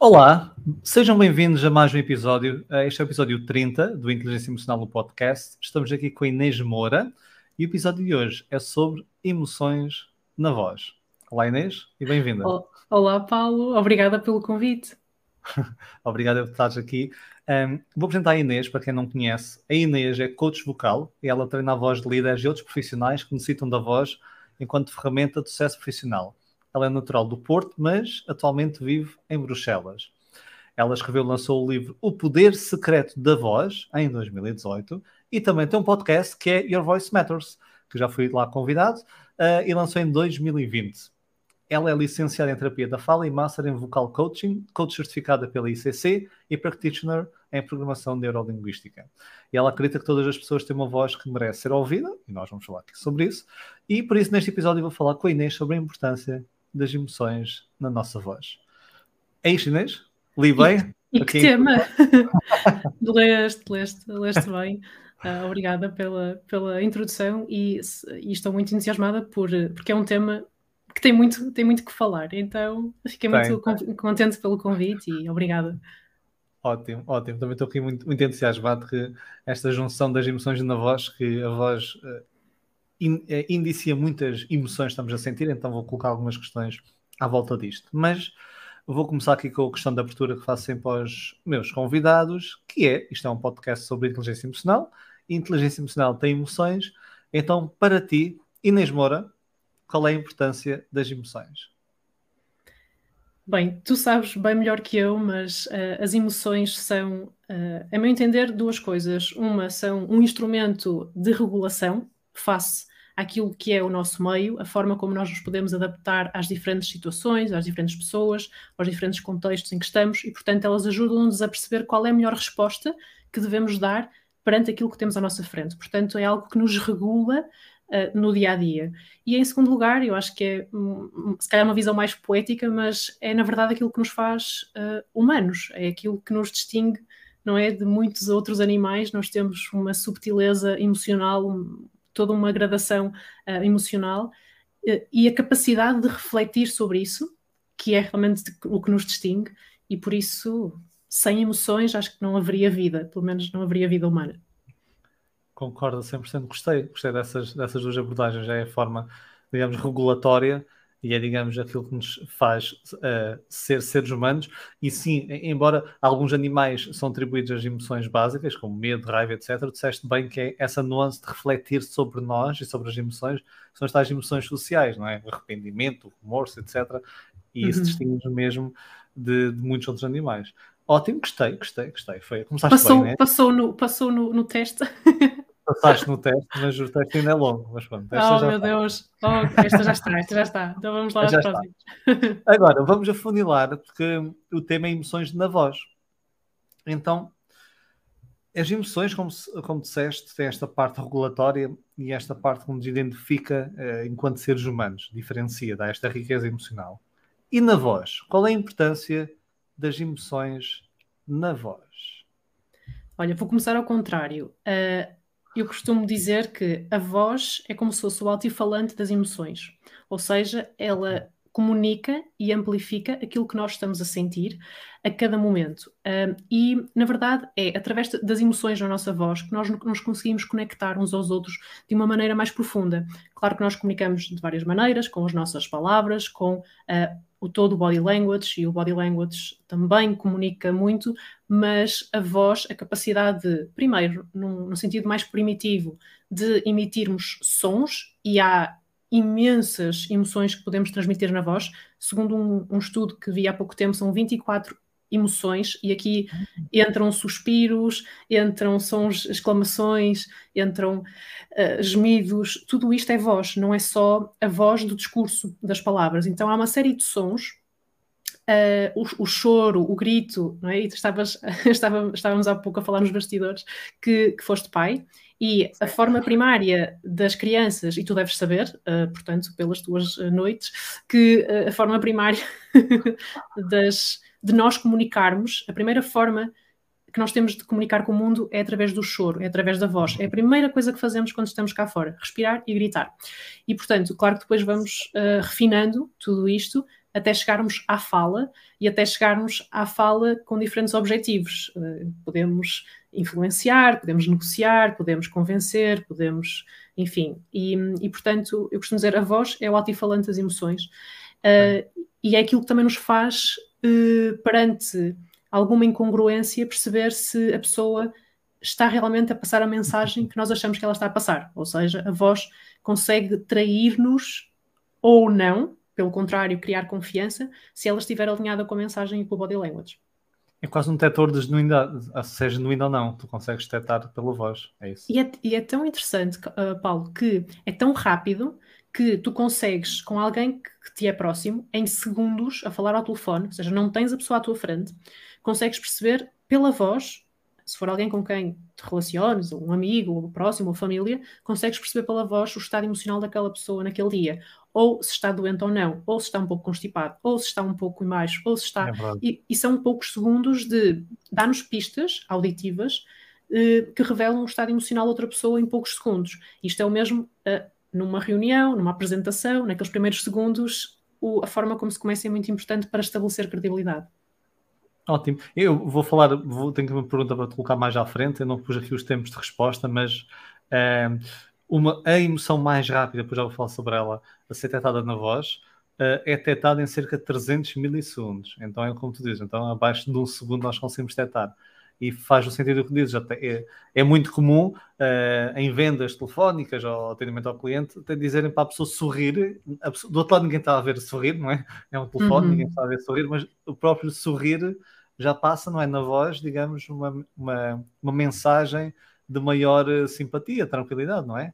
Olá, sejam bem-vindos a mais um episódio. Eh, este é o episódio 30 do Inteligência Emocional no Podcast. Estamos aqui com a Inês Moura e o episódio de hoje é sobre emoções na voz. Olá, Inês, e bem-vinda. Olá, Paulo, obrigada pelo convite. Obrigado por estares aqui. Um, vou apresentar a Inês, para quem não conhece. A Inês é coach vocal e ela treina a voz de líderes e outros profissionais que necessitam da voz enquanto ferramenta de sucesso profissional. Ela é natural do Porto, mas atualmente vive em Bruxelas. Ela escreveu e lançou o livro O Poder Secreto da Voz, em 2018, e também tem um podcast que é Your Voice Matters, que já fui lá convidado, uh, e lançou em 2020. Ela é licenciada em terapia da fala e master em vocal coaching, coach certificada pela ICC e practitioner em programação neurolinguística. E ela acredita que todas as pessoas têm uma voz que merece ser ouvida, e nós vamos falar aqui sobre isso. E por isso, neste episódio, vou falar com a Inês sobre a importância das emoções na nossa voz. É isto, Inês? Li bem? E, e que tema! leste, leste, leste bem. Uh, obrigada pela, pela introdução e, e, estou muito entusiasmada por, porque é um tema que tem muito, tem muito que falar. Então, fiquei muito tem. contente pelo convite e obrigada. Ótimo, ótimo. Também estou aqui muito, muito entusiasmado que esta junção das emoções na voz, que a voz uh, eh, indicia muitas emoções que estamos a sentir, então vou colocar algumas questões à volta disto. Mas vou começar aqui com a questão da abertura que faço sempre aos meus convidados, que é, isto é um podcast sobre inteligência emocional, inteligência emocional tem emoções, então para ti, Inês Moura, qual é a importância das emoções? Bem, tu sabes bem melhor que eu, mas uh, as emoções são, uh, a meu entender, duas coisas. Uma são um instrumento de regulação face àquilo que é o nosso meio, a forma como nós nos podemos adaptar às diferentes situações, às diferentes pessoas, aos diferentes contextos em que estamos, e, portanto, elas ajudam-nos a perceber qual é a melhor resposta que devemos dar perante aquilo que temos à nossa frente. Portanto, é algo que nos regula uh, no dia a dia. E em segundo lugar, eu acho que é se calhar uma visão mais poética, mas é na verdade aquilo que nos faz uh, humanos, é aquilo que nos distingue não é, de muitos outros animais, nós temos uma subtileza emocional, toda uma gradação uh, emocional uh, e a capacidade de refletir sobre isso, que é realmente o que nos distingue, e por isso, sem emoções, acho que não haveria vida, pelo menos não haveria vida humana. Concordo 100%, gostei, gostei dessas, dessas duas abordagens, é a forma, digamos, regulatória e é, digamos, aquilo que nos faz uh, ser seres humanos. E sim, embora alguns animais são atribuídos às emoções básicas, como medo, raiva, etc., disseste bem que é essa nuance de refletir sobre nós e sobre as emoções, são as tais emoções sociais, não é? O arrependimento, o remorso, etc. E uhum. isso distingue-nos mesmo de, de, muitos outros animais. Ótimo, gostei, gostei, gostei. Foi, começaste passou, bem, né? Passou no, passou no, no teste. passaste no teste, mas o teste ainda é longo. Mas pronto, oh, meu Deus! Oh, esta já está, esta já está. Então vamos lá às próximas. Agora, vamos afunilar, porque o tema é emoções na voz. Então, as emoções, como, como disseste, têm esta parte regulatória e esta parte que nos identifica uh, enquanto seres humanos, diferencia, dá esta riqueza emocional. E na voz, qual é a importância das emoções na voz? Olha, vou começar ao contrário. Uh, eu costumo dizer que a voz é como se fosse o altifalante das emoções, ou seja, ela comunica e amplifica aquilo que nós estamos a sentir a cada momento. Um, e, na verdade, é através das emoções na nossa voz que nós nos conseguimos conectar uns aos outros de uma maneira mais profunda. Claro que nós comunicamos de várias maneiras, com as nossas palavras, com uh, o todo o body language, e o body language também comunica muito, mas a voz, a capacidade de, primeiro, no sentido mais primitivo, de emitirmos sons, e há imensas emoções que podemos transmitir na voz. Segundo um, um, estudo que vi há pouco tempo, são 24 emoções, e aqui entram suspiros, entram sons, exclamações, entram uh, gemidos, tudo isto é voz, não é só a voz do discurso das palavras. Então há uma série de sons. Uh, o, o, choro, o grito, não é? E estavas, estava, estávamos há pouco a falar nos bastidores que, que foste pai, e a forma primária das crianças, e tu deves saber, uh, portanto, pelas tuas noites, que uh, a forma primária das, de nós comunicarmos, a primeira forma que nós temos de comunicar com o mundo é através do choro, é através da voz. É a primeira coisa que fazemos quando estamos cá fora, respirar e gritar. E, portanto, claro que depois vamos uh, refinando tudo isto, até chegarmos à fala e até chegarmos à fala com diferentes objetivos. Uh, podemos influenciar, podemos negociar, podemos convencer, podemos, enfim. E, e portanto, eu costumo dizer, a voz é o altifalante das emoções. Uh, e é aquilo que também nos faz, uh, perante alguma incongruência, perceber se a pessoa está realmente a passar a mensagem que nós achamos que ela está a passar. Ou seja, a voz consegue trair-nos ou não, pelo contrário, criar confiança, se ela estiver alinhada com a mensagem e com o body language. É quase um detector de genuinidade, seja genuíno ou não, tu consegues detectar pela voz, é isso. E é, e é tão interessante, uh, Paulo, que é tão rápido que tu consegues, com alguém que, te é próximo, em segundos, a falar ao telefone, ou seja, não tens a pessoa à tua frente, consegues perceber pela voz se for alguém com quem te relaciones, um amigo, ou próximo, ou família, consegues perceber pela voz o estado emocional daquela pessoa naquele dia. Ou se está doente ou não, ou se está um pouco constipado, ou se está um pouco baixo, ou se está. É e, e, são poucos segundos de dar-nos pistas auditivas eh, que revelam o estado emocional de outra pessoa em poucos segundos. Isto é o mesmo eh, numa reunião, numa apresentação, naqueles primeiros segundos, o, a forma como se começa é muito importante para estabelecer credibilidade. Ótimo. Eu vou falar, vou, tenho uma pergunta para colocar mais à frente, eu não pus aqui os tempos de resposta, mas é, uma, a emoção mais rápida, depois já vou falar sobre ela, a ser detectada na voz, uh, é detectada em cerca de 300 milissegundos. Então é como tu dizes, então abaixo de um segundo nós conseguimos detectar. E faz o sentido que dizes, é, é muito comum uh, em vendas telefónicas ou atendimento ao cliente até dizerem para a pessoa sorrir. A pessoa, do outro lado ninguém está a ver sorrir, não é? É um telefone, uhum. ninguém está a ver sorrir, mas o próprio sorrir já passa, não é, na voz, digamos, uma, uma, uma mensagem de maior eh, simpatia, tranquilidade, não é?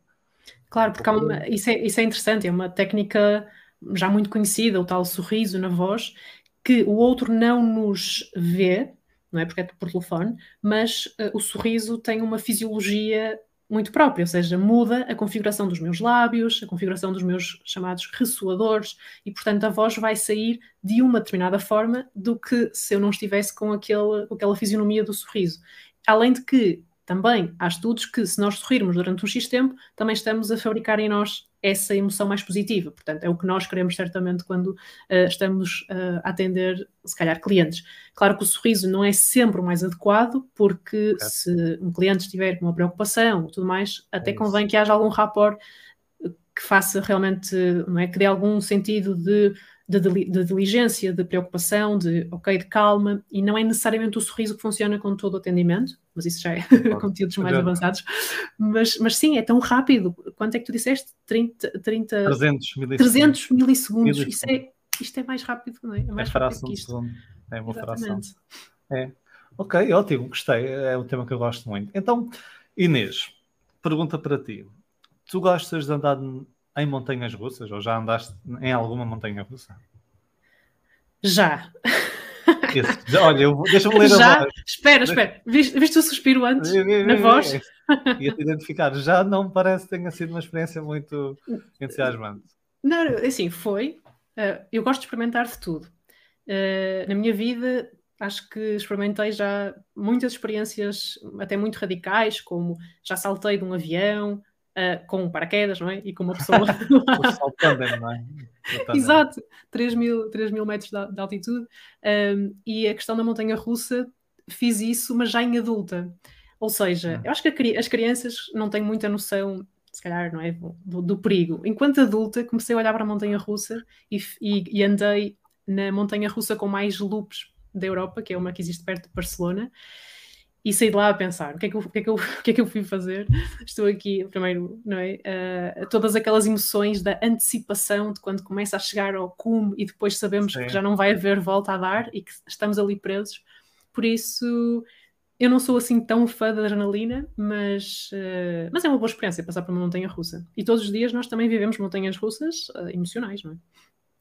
Claro, porque uma, isso, é, isso é interessante, é uma técnica já muito conhecida, o tal sorriso na voz, que o outro não nos vê, não é porque é por telefone, mas uh, o sorriso tem uma fisiologia muito própria, ou seja, muda a configuração dos meus lábios, a configuração dos meus chamados ressoadores, e portanto a voz vai sair de uma determinada forma do que se eu não estivesse com, aquele, com aquela fisionomia do sorriso. Além de que também há estudos que, se nós sorrirmos durante um X tempo, também estamos a fabricar em nós essa emoção mais positiva. Portanto, é o que nós queremos certamente quando uh, estamos uh, a atender, se calhar, clientes. Claro que o sorriso não é sempre o mais adequado, porque é. se um cliente estiver com uma preocupação e tudo mais, até é convém que haja algum rapport que faça realmente, não é, que dê algum sentido de de, de, diligência, de preocupação, de ok, de calma, e não é necessariamente o sorriso que funciona com todo o atendimento, mas isso já é conteúdos mais avançados. Mas, mas sim, é tão rápido. Quanto é que tu disseste? 30, 30 300 milissegundos. 300 milissegundos. Isso é, isto é mais rápido, não é? É mais é rápido que isto. É uma fração. É. Ok, ótimo, gostei. É um tema que eu gosto muito. Então, Inês, pergunta para ti. Tu gostas de andar em montanhas russas? Ou já andaste em alguma montanha russa? Já. Esse, olha, deixa-me ler já? a voz. Espera, espera. Viste, viste o suspiro antes? na voz? Ia-te identificar. Já não parece que tenha sido uma experiência muito entusiasmante. Não, assim, foi. Uh, eu gosto de experimentar de tudo. Uh, na minha vida, acho que experimentei já muitas experiências, até muito radicais, como já saltei de um avião, uh, com paraquedas, não é? E com uma pessoa. Saltando, não é? Exato, 3 mil, 3 mil metros de, de altitude. Um, e a questão da montanha russa, fiz isso, mas já em adulta. Ou seja, eu acho que as crianças não têm muita noção, se calhar, não é? Do, do perigo. Enquanto adulta, comecei a olhar para a montanha russa e, e, e andei na montanha russa com mais loops da Europa, que é uma que existe perto de Barcelona e saí de lá a pensar o que é que eu, o que é que eu, o que é que eu fui fazer. Estou aqui, primeiro, não é? Uh, todas aquelas emoções da antecipação de quando começa a chegar ao cume e depois sabemos Sim. que já não vai haver volta a dar e que estamos ali presos. Por isso, eu não sou assim tão fã da adrenalina, mas, uh, mas é uma boa experiência passar por uma montanha russa. E todos os dias nós também vivemos montanhas russas uh, emocionais, não é?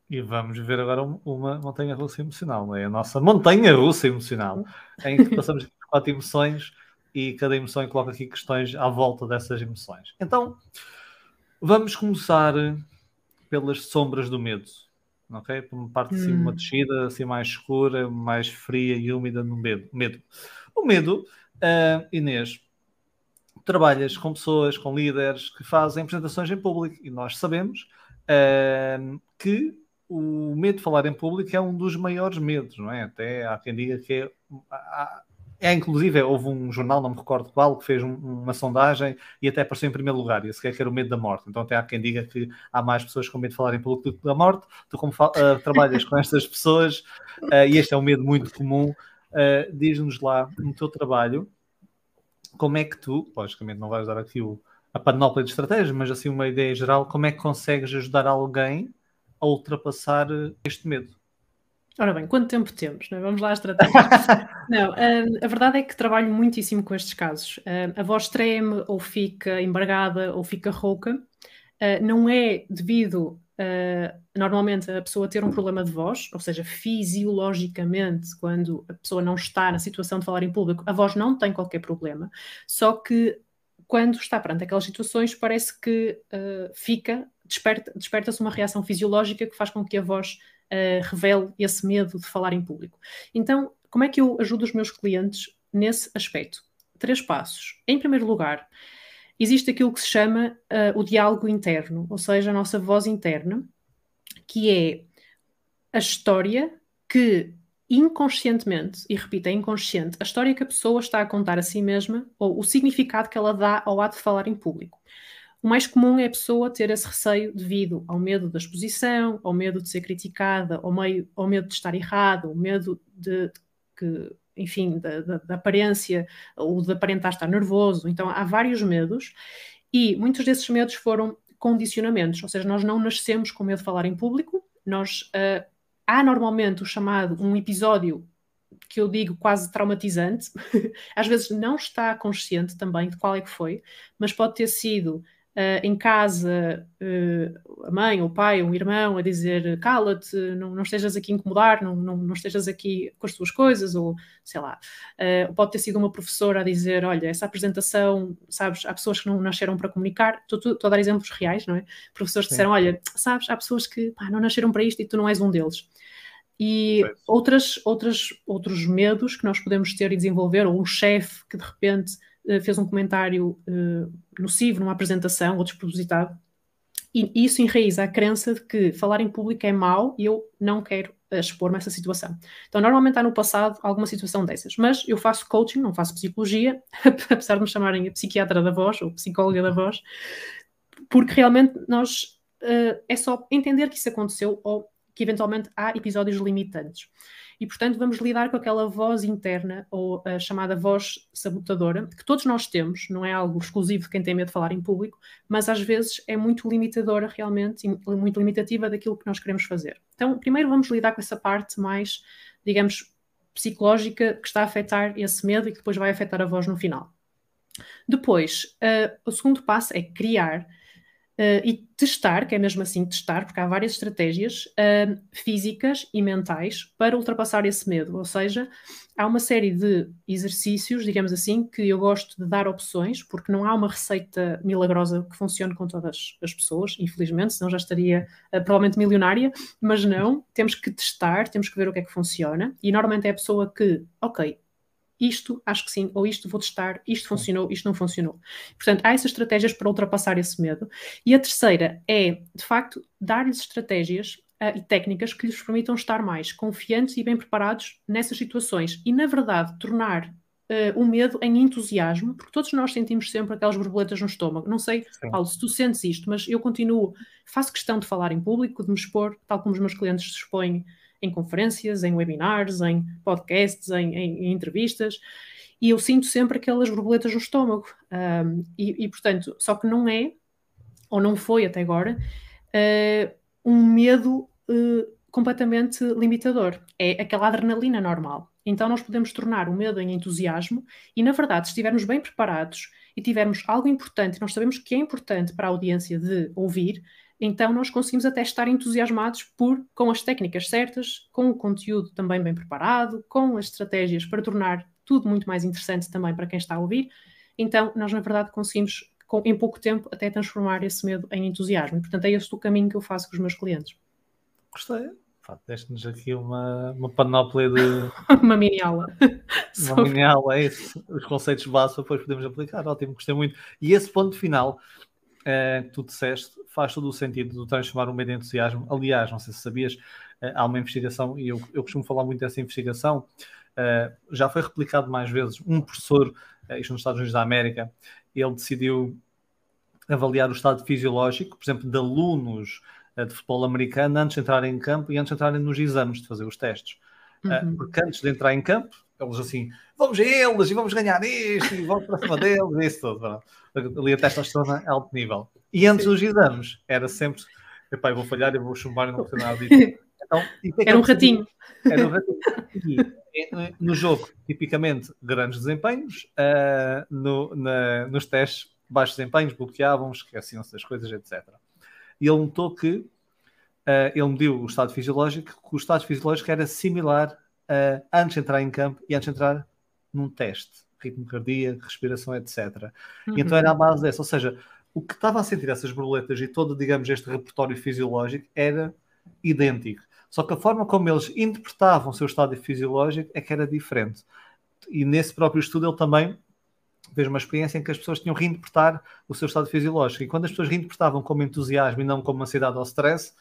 E vamos ver agora uma montanha russa emocional, não é? A nossa montanha russa emocional, em que passamos quatro emoções e cada emoção coloca aqui questões à volta dessas emoções. Então, vamos começar pelas sombras do medo, ok? Por uma parte assim, uma hum. descida assim mais escura, mais fria e úmida no medo. medo. O medo, uh, Inês, trabalhas com pessoas, com líderes que fazem apresentações em público e nós sabemos uh, que o medo de falar em público é um dos maiores medos, não é? Até há quem diga que é. É, inclusive, houve um jornal, não me recordo qual, que fez um, uma sondagem e até apareceu em primeiro lugar, e esse que era o medo da morte. Então, até há quem diga que há mais pessoas com medo de falar em público do que da morte. Tu, como uh, trabalhas com estas pessoas, uh, e este é um medo muito comum, uh, diz-nos lá no teu trabalho como é que tu, logicamente, não vais dar aqui o, a panóplia de estratégias, mas assim uma ideia geral, como é que consegues ajudar alguém a ultrapassar este medo? Ora bem, quanto tempo temos? É? Vamos lá à estratégia. não, uh, a verdade é que trabalho muitíssimo com estes casos. Uh, a voz treme, ou fica embargada, ou fica rouca. Uh, não é devido, normalmente, a pessoa ter um problema de voz, ou seja, fisiologicamente, quando a pessoa não está na situação de falar em público, a voz não tem qualquer problema. Só que quando está perante aquelas situações, parece que fica, desperta-se desperta uma reação fisiológica que faz com que a voz uh, revele esse medo de falar em público. Então, como é que eu ajudo os meus clientes nesse aspecto? Três passos. Em primeiro lugar, existe aquilo que se chama uh, o diálogo interno, ou seja, a nossa voz interna, que é a história que inconscientemente, e repito, é inconsciente, a história que a pessoa está a contar a si mesma ou o significado que ela dá ao ato de falar em público. O mais comum é a pessoa ter esse receio devido ao medo da exposição, ao medo de ser criticada, ao, meio, ao medo de estar errado, ao medo de, de que, enfim, da, da, da, aparência, ou de aparentar estar nervoso. Então há vários medos e muitos desses medos foram condicionamentos, ou seja, nós não nascemos com medo de falar em público, nós uh, há normalmente o chamado um episódio que eu digo quase traumatizante, às vezes não está consciente também de qual é que foi, mas pode ter sido Uh, em casa, uh, a mãe ou o pai, um irmão a dizer cala-te, não, não, estejas aqui a incomodar, não, não, não, estejas aqui com as tuas coisas, ou sei lá. Uh, pode ter sido uma professora a dizer: olha, essa apresentação, sabes, há pessoas que não nasceram para comunicar. Estou, a dar exemplos reais, não é? Professores que disseram: olha, sabes, há pessoas que pá, não nasceram para isto e tu não és um deles. E outras, outras, outros medos que nós podemos ter e desenvolver, ou um chefe que de repente fez um comentário uh, nocivo numa apresentação ou despropositado. E isso enraiza a crença de que falar em público é mau e eu não quero eh, expor-me a essa situação. Então, normalmente há no passado alguma situação dessas, mas eu faço coaching, não faço psicologia, apesar de me chamarem a psiquiatra da voz ou psicóloga da voz, porque realmente nós uh, é só entender que isso aconteceu ou que eventualmente há episódios limitantes. E, portanto, vamos lidar com aquela voz interna, ou a chamada voz sabotadora, que todos nós temos, não é algo exclusivo de quem tem medo de falar em público, mas às vezes é muito limitadora realmente, muito limitativa daquilo que nós queremos fazer. Então, primeiro vamos lidar com essa parte mais, digamos, psicológica que está a afetar esse medo e que depois vai afetar a voz no final. Depois, uh, o segundo passo é criar Uh, e testar, que é mesmo assim testar, porque há várias estratégias uh, físicas e mentais para ultrapassar esse medo. Ou seja, há uma série de exercícios, digamos assim, que eu gosto de dar opções, porque não há uma receita milagrosa que funcione com todas as pessoas, infelizmente, senão já estaria uh, provavelmente milionária, mas não, temos que testar, temos que ver o que é que funciona, e normalmente é a pessoa que, ok, isto acho que sim, ou isto vou testar, isto funcionou, isto não funcionou. Portanto, há essas estratégias para ultrapassar esse medo. E a terceira é, de facto, dar-lhes estratégias uh, e técnicas que lhes permitam estar mais confiantes e bem preparados nessas situações. E, na verdade, tornar uh, o medo em entusiasmo, porque todos nós sentimos sempre aquelas borboletas no estômago. Não sei, Sim. Paulo, se tu sentes isto, mas eu continuo, faço questão de falar em público, de me expor, tal como os meus clientes se expõem em conferências, em webinars, em podcasts, em, em, em entrevistas, e eu sinto sempre aquelas borboletas no estômago. Um, e, e, portanto, só que não é, ou não foi até agora, uh, um medo uh, completamente limitador. É aquela adrenalina normal. Então, nós podemos tornar o medo em entusiasmo, e na verdade, se estivermos bem preparados e tivermos algo importante, nós sabemos que é importante para a audiência de ouvir, então nós conseguimos até estar entusiasmados por, com as técnicas certas, com o conteúdo também bem preparado, com as estratégias para tornar tudo muito mais interessante também para quem está a ouvir. Então, nós na verdade conseguimos, com, em pouco tempo, até transformar esse medo em entusiasmo. E, portanto, é este o caminho que eu faço com os meus clientes. Gostei. Deste-nos aqui uma, uma panóplia de. uma mini aula. uma mini aula, é isso. Os conceitos básicos depois podemos aplicar. Ótimo, gostei muito. E esse ponto final uh, que tu disseste faz todo o sentido de transformar o medo em entusiasmo. Aliás, não sei se sabias, uh, há uma investigação, e eu, eu costumo falar muito dessa investigação, uh, já foi replicado mais vezes. Um professor, uh, isto nos Estados Unidos da América, ele decidiu avaliar o estado fisiológico, por exemplo, de alunos de futebol americano antes de entrarem em campo e antes de entrarem nos exames de fazer os testes. Uhum. Porque antes de entrar em campo, eles assim, vamos a eles e vamos ganhar isto e vamos para cima deles, e isso tudo. Ali a testosterona é alto nível. E antes Sim. dos exames, era sempre, epá, eu vou falhar, eu vou chumbar e não vou ter nada disso. Então, é era um ratinho. Era um ratinho. E, no jogo, tipicamente, grandes desempenhos, uh, no, na, nos testes, baixos desempenhos, bloqueavam, esqueciam-se das coisas, etc. E ele notou que uh, ele mediu o estado fisiológico, que o estado fisiológico era similar uh, antes de entrar em campo e antes de entrar num teste, ritmo cardíaco, respiração, etc. Uhum. E então era a base dessa, ou seja, o que estava a sentir essas borboletas e todo, digamos, este repertório fisiológico era idêntico. Só que a forma como eles interpretavam o seu estado fisiológico é que era diferente. E nesse próprio estudo ele também fez uma experiência em que as pessoas tinham reinterpretar o seu estado fisiológico. E quando as pessoas reinterpretavam como entusiasmo e não como ansiedade ou stress,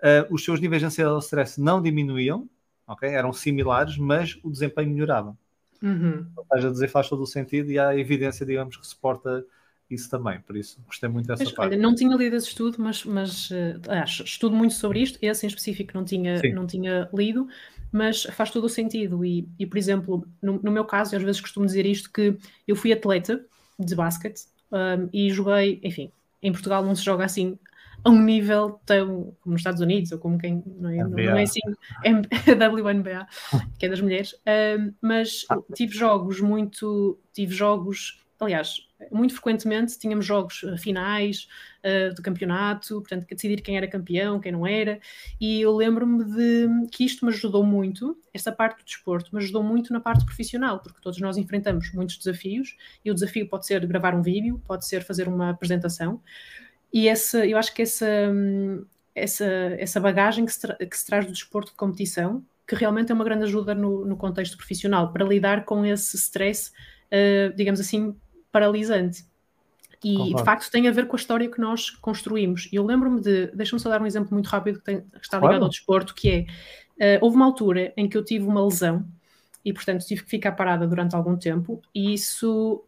uh, os seus níveis de ansiedade ou stress não diminuíam, okay? eram similares, mas o desempenho melhorava. Uhum. Ou seja, dizer faz todo o sentido e há evidência, digamos, que suporta isso também, por isso gostei muito dessa mas, parte. Olha, não tinha lido esse estudo, mas, mas uh, acho, estudo muito sobre isto, esse em específico não tinha, não tinha lido, mas faz todo o sentido. E, e por exemplo, no, no, meu caso, eu às vezes costumo dizer isto: que eu fui atleta de basquete um, e joguei, enfim, em Portugal não se joga assim a um nível tão como nos Estados Unidos, ou como quem não é, não é assim, WNBA, que é das mulheres, um, mas ah. tive jogos muito, tive jogos, aliás, muito frequentemente tínhamos jogos eh, finais uh, do campeonato, portanto, decidir quem era campeão, quem não era, e eu lembro-me de que isto me ajudou muito, esta parte do desporto, me ajudou muito na parte profissional, porque todos nós enfrentamos muitos desafios, e o desafio pode ser gravar um vídeo, pode ser fazer uma apresentação, e essa, eu acho que essa, essa, essa bagagem que se, que se traz do desporto de competição, que realmente é uma grande ajuda no, no contexto profissional, para lidar com esse stress, uh, digamos assim, paralisante. E Concordo. de facto tem a ver com a história que nós construímos. E eu lembro-me de, deixa-me só dar um exemplo muito rápido que, tem, que está ligado claro. ao desporto, que é, uh, houve uma altura em que eu tive uma lesão e portanto tive que ficar parada durante algum tempo e isso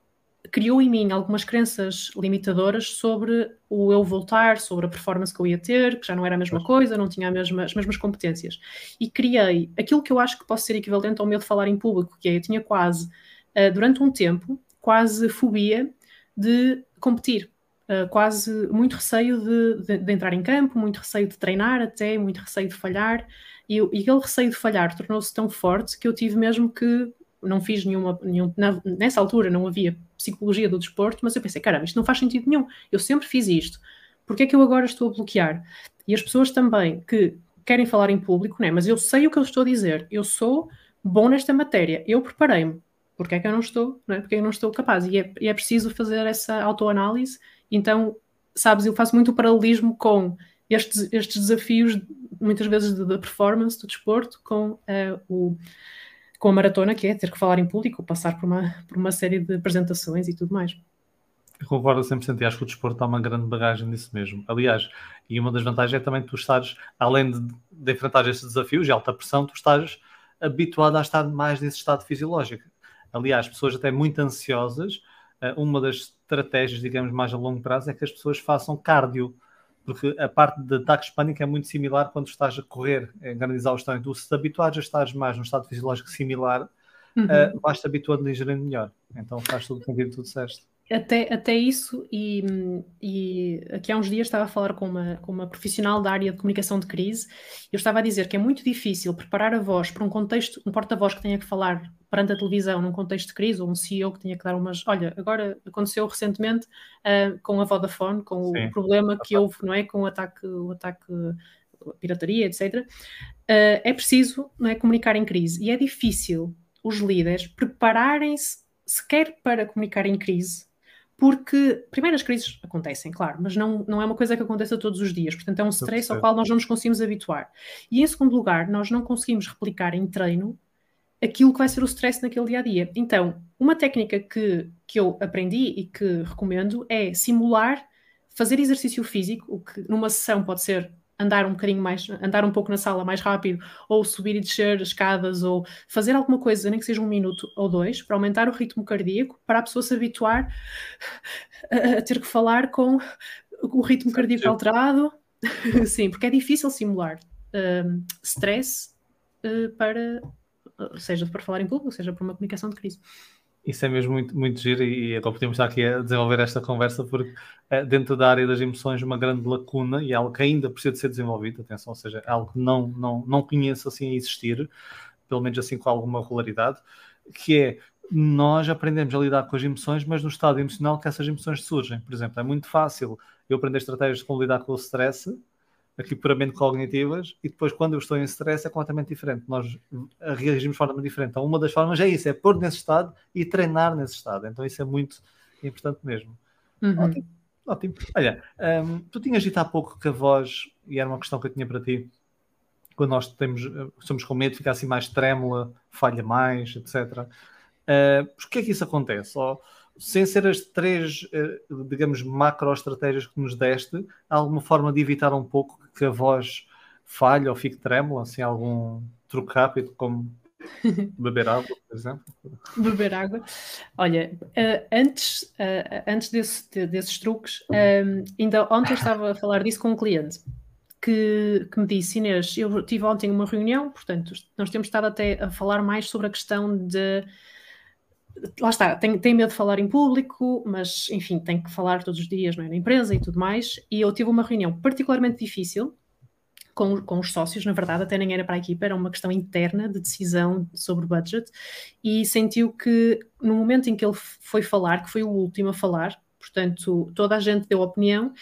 criou em mim algumas crenças limitadoras sobre o eu voltar, sobre a performance que eu ia ter, que já não era a mesma coisa, não tinha mesma, as mesmas competências. E criei aquilo que eu acho que pode ser equivalente ao medo de falar em público, que é eu tinha quase, uh, durante um tempo, quase fobia de competir. Uh, quase muito receio de, de, de, entrar em campo, muito receio de treinar até, muito receio de falhar. E, e aquele receio de falhar tornou-se tão forte que eu tive mesmo que não fiz nenhuma. Nenhum, na, nessa altura não havia psicologia do desporto, mas eu pensei, caramba, isto não faz sentido nenhum. Eu sempre fiz isto. Porquê é que eu agora estou a bloquear? E as pessoas também que querem falar em público, né? mas eu sei o que eu estou a dizer, eu sou bom nesta matéria, eu preparei-me. Porquê é que eu não estou? Não é? Porque eu não estou capaz? E é, é preciso fazer essa autoanálise. Então, sabes, eu faço muito o paralelismo com estes, estes desafios, muitas vezes, da performance do desporto, com uh, o com a maratona, que é ter que falar em público, passar por uma, por uma série de apresentações e tudo mais. Eu concordo 100% e acho que o desporto dá uma grande bagagem nisso mesmo. Aliás, e uma das vantagens é também tu estares, além de, de enfrentar estes desafios e alta pressão, tu estás habituado a estar mais nesse estado fisiológico. Aliás, pessoas até muito ansiosas, eh, uma das estratégias, digamos, mais a longo prazo é que as pessoas façam cardio porque a parte de ataques de pânico é muito similar quando estás a correr em grande exaustão. Tu, se te habituares a estar mais num estado fisiológico similar, uhum. uh, vais-te habituando a ingerir melhor. Então faz tudo o que tu disseste até, até isso, e, e aqui há uns dias estava a falar com uma, com uma profissional da área de comunicação de crise, eu estava a dizer que é muito difícil preparar a voz para um contexto, um porta-voz que tenha que falar perante a televisão num contexto de crise, ou um CEO que tenha que dar umas. Olha, agora aconteceu recentemente uh, com a Vodafone, com Sim. o problema que houve, não é? Com o ataque, o ataque a pirataria, etc. Uh, é preciso não é, comunicar em crise e é difícil os líderes prepararem-se sequer para comunicar em crise porque, primeiro, as crises acontecem, claro, mas não, não é uma coisa que aconteça todos os dias, portanto, é um stress ao qual nós não nos conseguimos habituar. E, em segundo lugar, nós não conseguimos replicar em treino aquilo que vai ser o stress naquele dia a dia. Então, uma técnica que, que eu aprendi e que recomendo é simular fazer exercício físico, o que numa sessão pode ser andar um bocadinho mais, andar um pouco na sala mais rápido, ou subir e descer escadas, ou fazer alguma coisa, nem que seja um minuto ou dois, para aumentar o ritmo cardíaco, para a pessoa se habituar a ter que falar com o ritmo cardíaco alterado. Sim, porque é difícil simular um, stress uh, para, seja para falar em público, seja para uma comunicação de crise. Isso é mesmo muito, muito giro e agora podemos estar aqui a desenvolver esta conversa porque é, dentro da área das emoções uma grande lacuna e algo que ainda precisa de ser desenvolvido, atenção, ou seja, algo que não, não, não conheço assim a existir, pelo menos assim com alguma regularidade, que é nós aprendemos a lidar com as emoções, mas no estado emocional que essas emoções surgem. Por exemplo, é muito fácil eu aprender estratégias de como lidar com o stress aqui puramente cognitivas, e depois quando eu estou em stress é completamente diferente. Nós reagimos de forma diferente. Então, uma das formas é isso, é pôr nesse estado e treinar nesse estado. Então, isso é muito importante mesmo. Uhum. Ótimo. Ótimo. Olha, um, tu tinhas dito há pouco que a voz, e era uma questão que eu tinha para ti, quando nós temos, somos com medo, fica assim mais trêmula, falha mais, etc. Uh, que é que isso acontece? Ou, sem ser as três, eh, digamos, macro-estratégias que nos deste, há alguma forma de evitar um pouco que a voz falhe ou fique trêmula, assim, algum truque rápido, como beber água, por exemplo? Beber água. Olha, uh, antes, uh, antes desse, de, desses truques, um, ainda ontem estava a falar disso com um cliente que, que me disse, Inês, eu tive ontem uma reunião, portanto, nós temos estado até a falar mais sobre a questão de lá está, tem, tem medo de falar em público, mas enfim, tem que falar todos os dias é, na empresa e tudo mais. E eu tive uma reunião particularmente difícil com, com os sócios, na verdade, até nem era para a equipa, era uma questão interna de decisão sobre budget. E sentiu que no momento em que ele foi falar, que foi o último a falar, portanto, toda a gente deu opinião,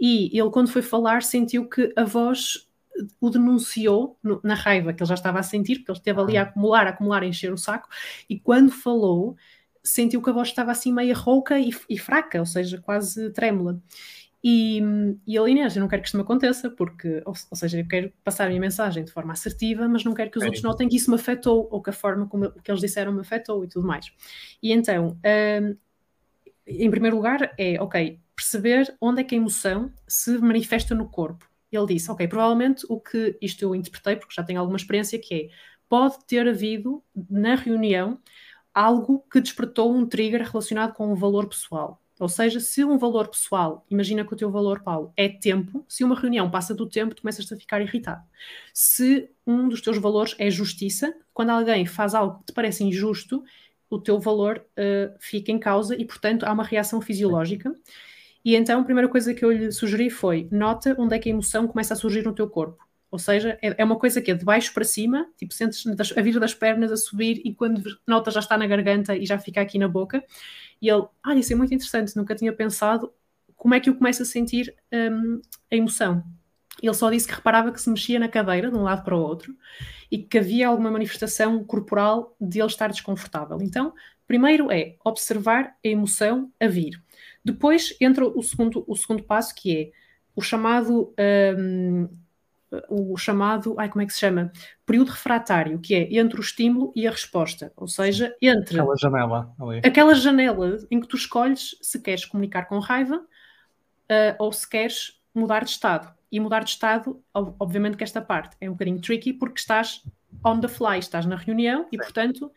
e ele, quando foi falar, sentiu que a voz o denunciou no, na raiva que ele já estava a sentir, porque ele esteve ali a acumular, a acumular, a encher o saco, e quando falou, sentiu que a voz estava assim meio rouca e, e fraca, ou seja, quase trêmula. E, e ele, Inês, eu não quero que isto me aconteça, porque, ou, ou, seja, eu quero passar a minha mensagem de forma assertiva, mas não quero que os é. outros notem que isso me afetou, ou que a forma como que eles disseram me afetou e tudo mais. E então, um, em primeiro lugar, é, ok, perceber onde é que a emoção se manifesta no corpo ele disse: Ok, provavelmente o que isto eu interpretei, porque já tenho alguma experiência, que é pode ter havido na reunião algo que despertou um trigger relacionado com um valor pessoal. Ou seja, se um valor pessoal, imagina que o teu valor, Paulo, é tempo, se uma reunião passa do tempo, tu começas a ficar irritado. Se um dos teus valores é justiça, quando alguém faz algo que te parece injusto, o teu valor uh, fica em causa e, portanto, há uma reação fisiológica. E então a primeira coisa que eu lhe sugeri foi: nota onde é que a emoção começa a surgir no teu corpo. Ou seja, é, é uma coisa que é de baixo para cima, tipo, sentes a vir das pernas a subir e quando nota já está na garganta e já fica aqui na boca. E ele, ah, isso é muito interessante, nunca tinha pensado como é que eu começo a sentir um, a emoção. Ele só disse que reparava que se mexia na cadeira de um lado para o outro e que havia alguma manifestação corporal de ele estar desconfortável. Então, primeiro é observar a emoção a vir. Depois entra o segundo, o segundo passo, que é o chamado. Um, o chamado, ai, como é que se chama? Período refratário, que é entre o estímulo e a resposta, ou seja, entre aquela janela, ali. aquela janela em que tu escolhes se queres comunicar com raiva uh, ou se queres mudar de estado. E mudar de estado, obviamente que esta parte é um bocadinho tricky porque estás on the fly, estás na reunião e, portanto,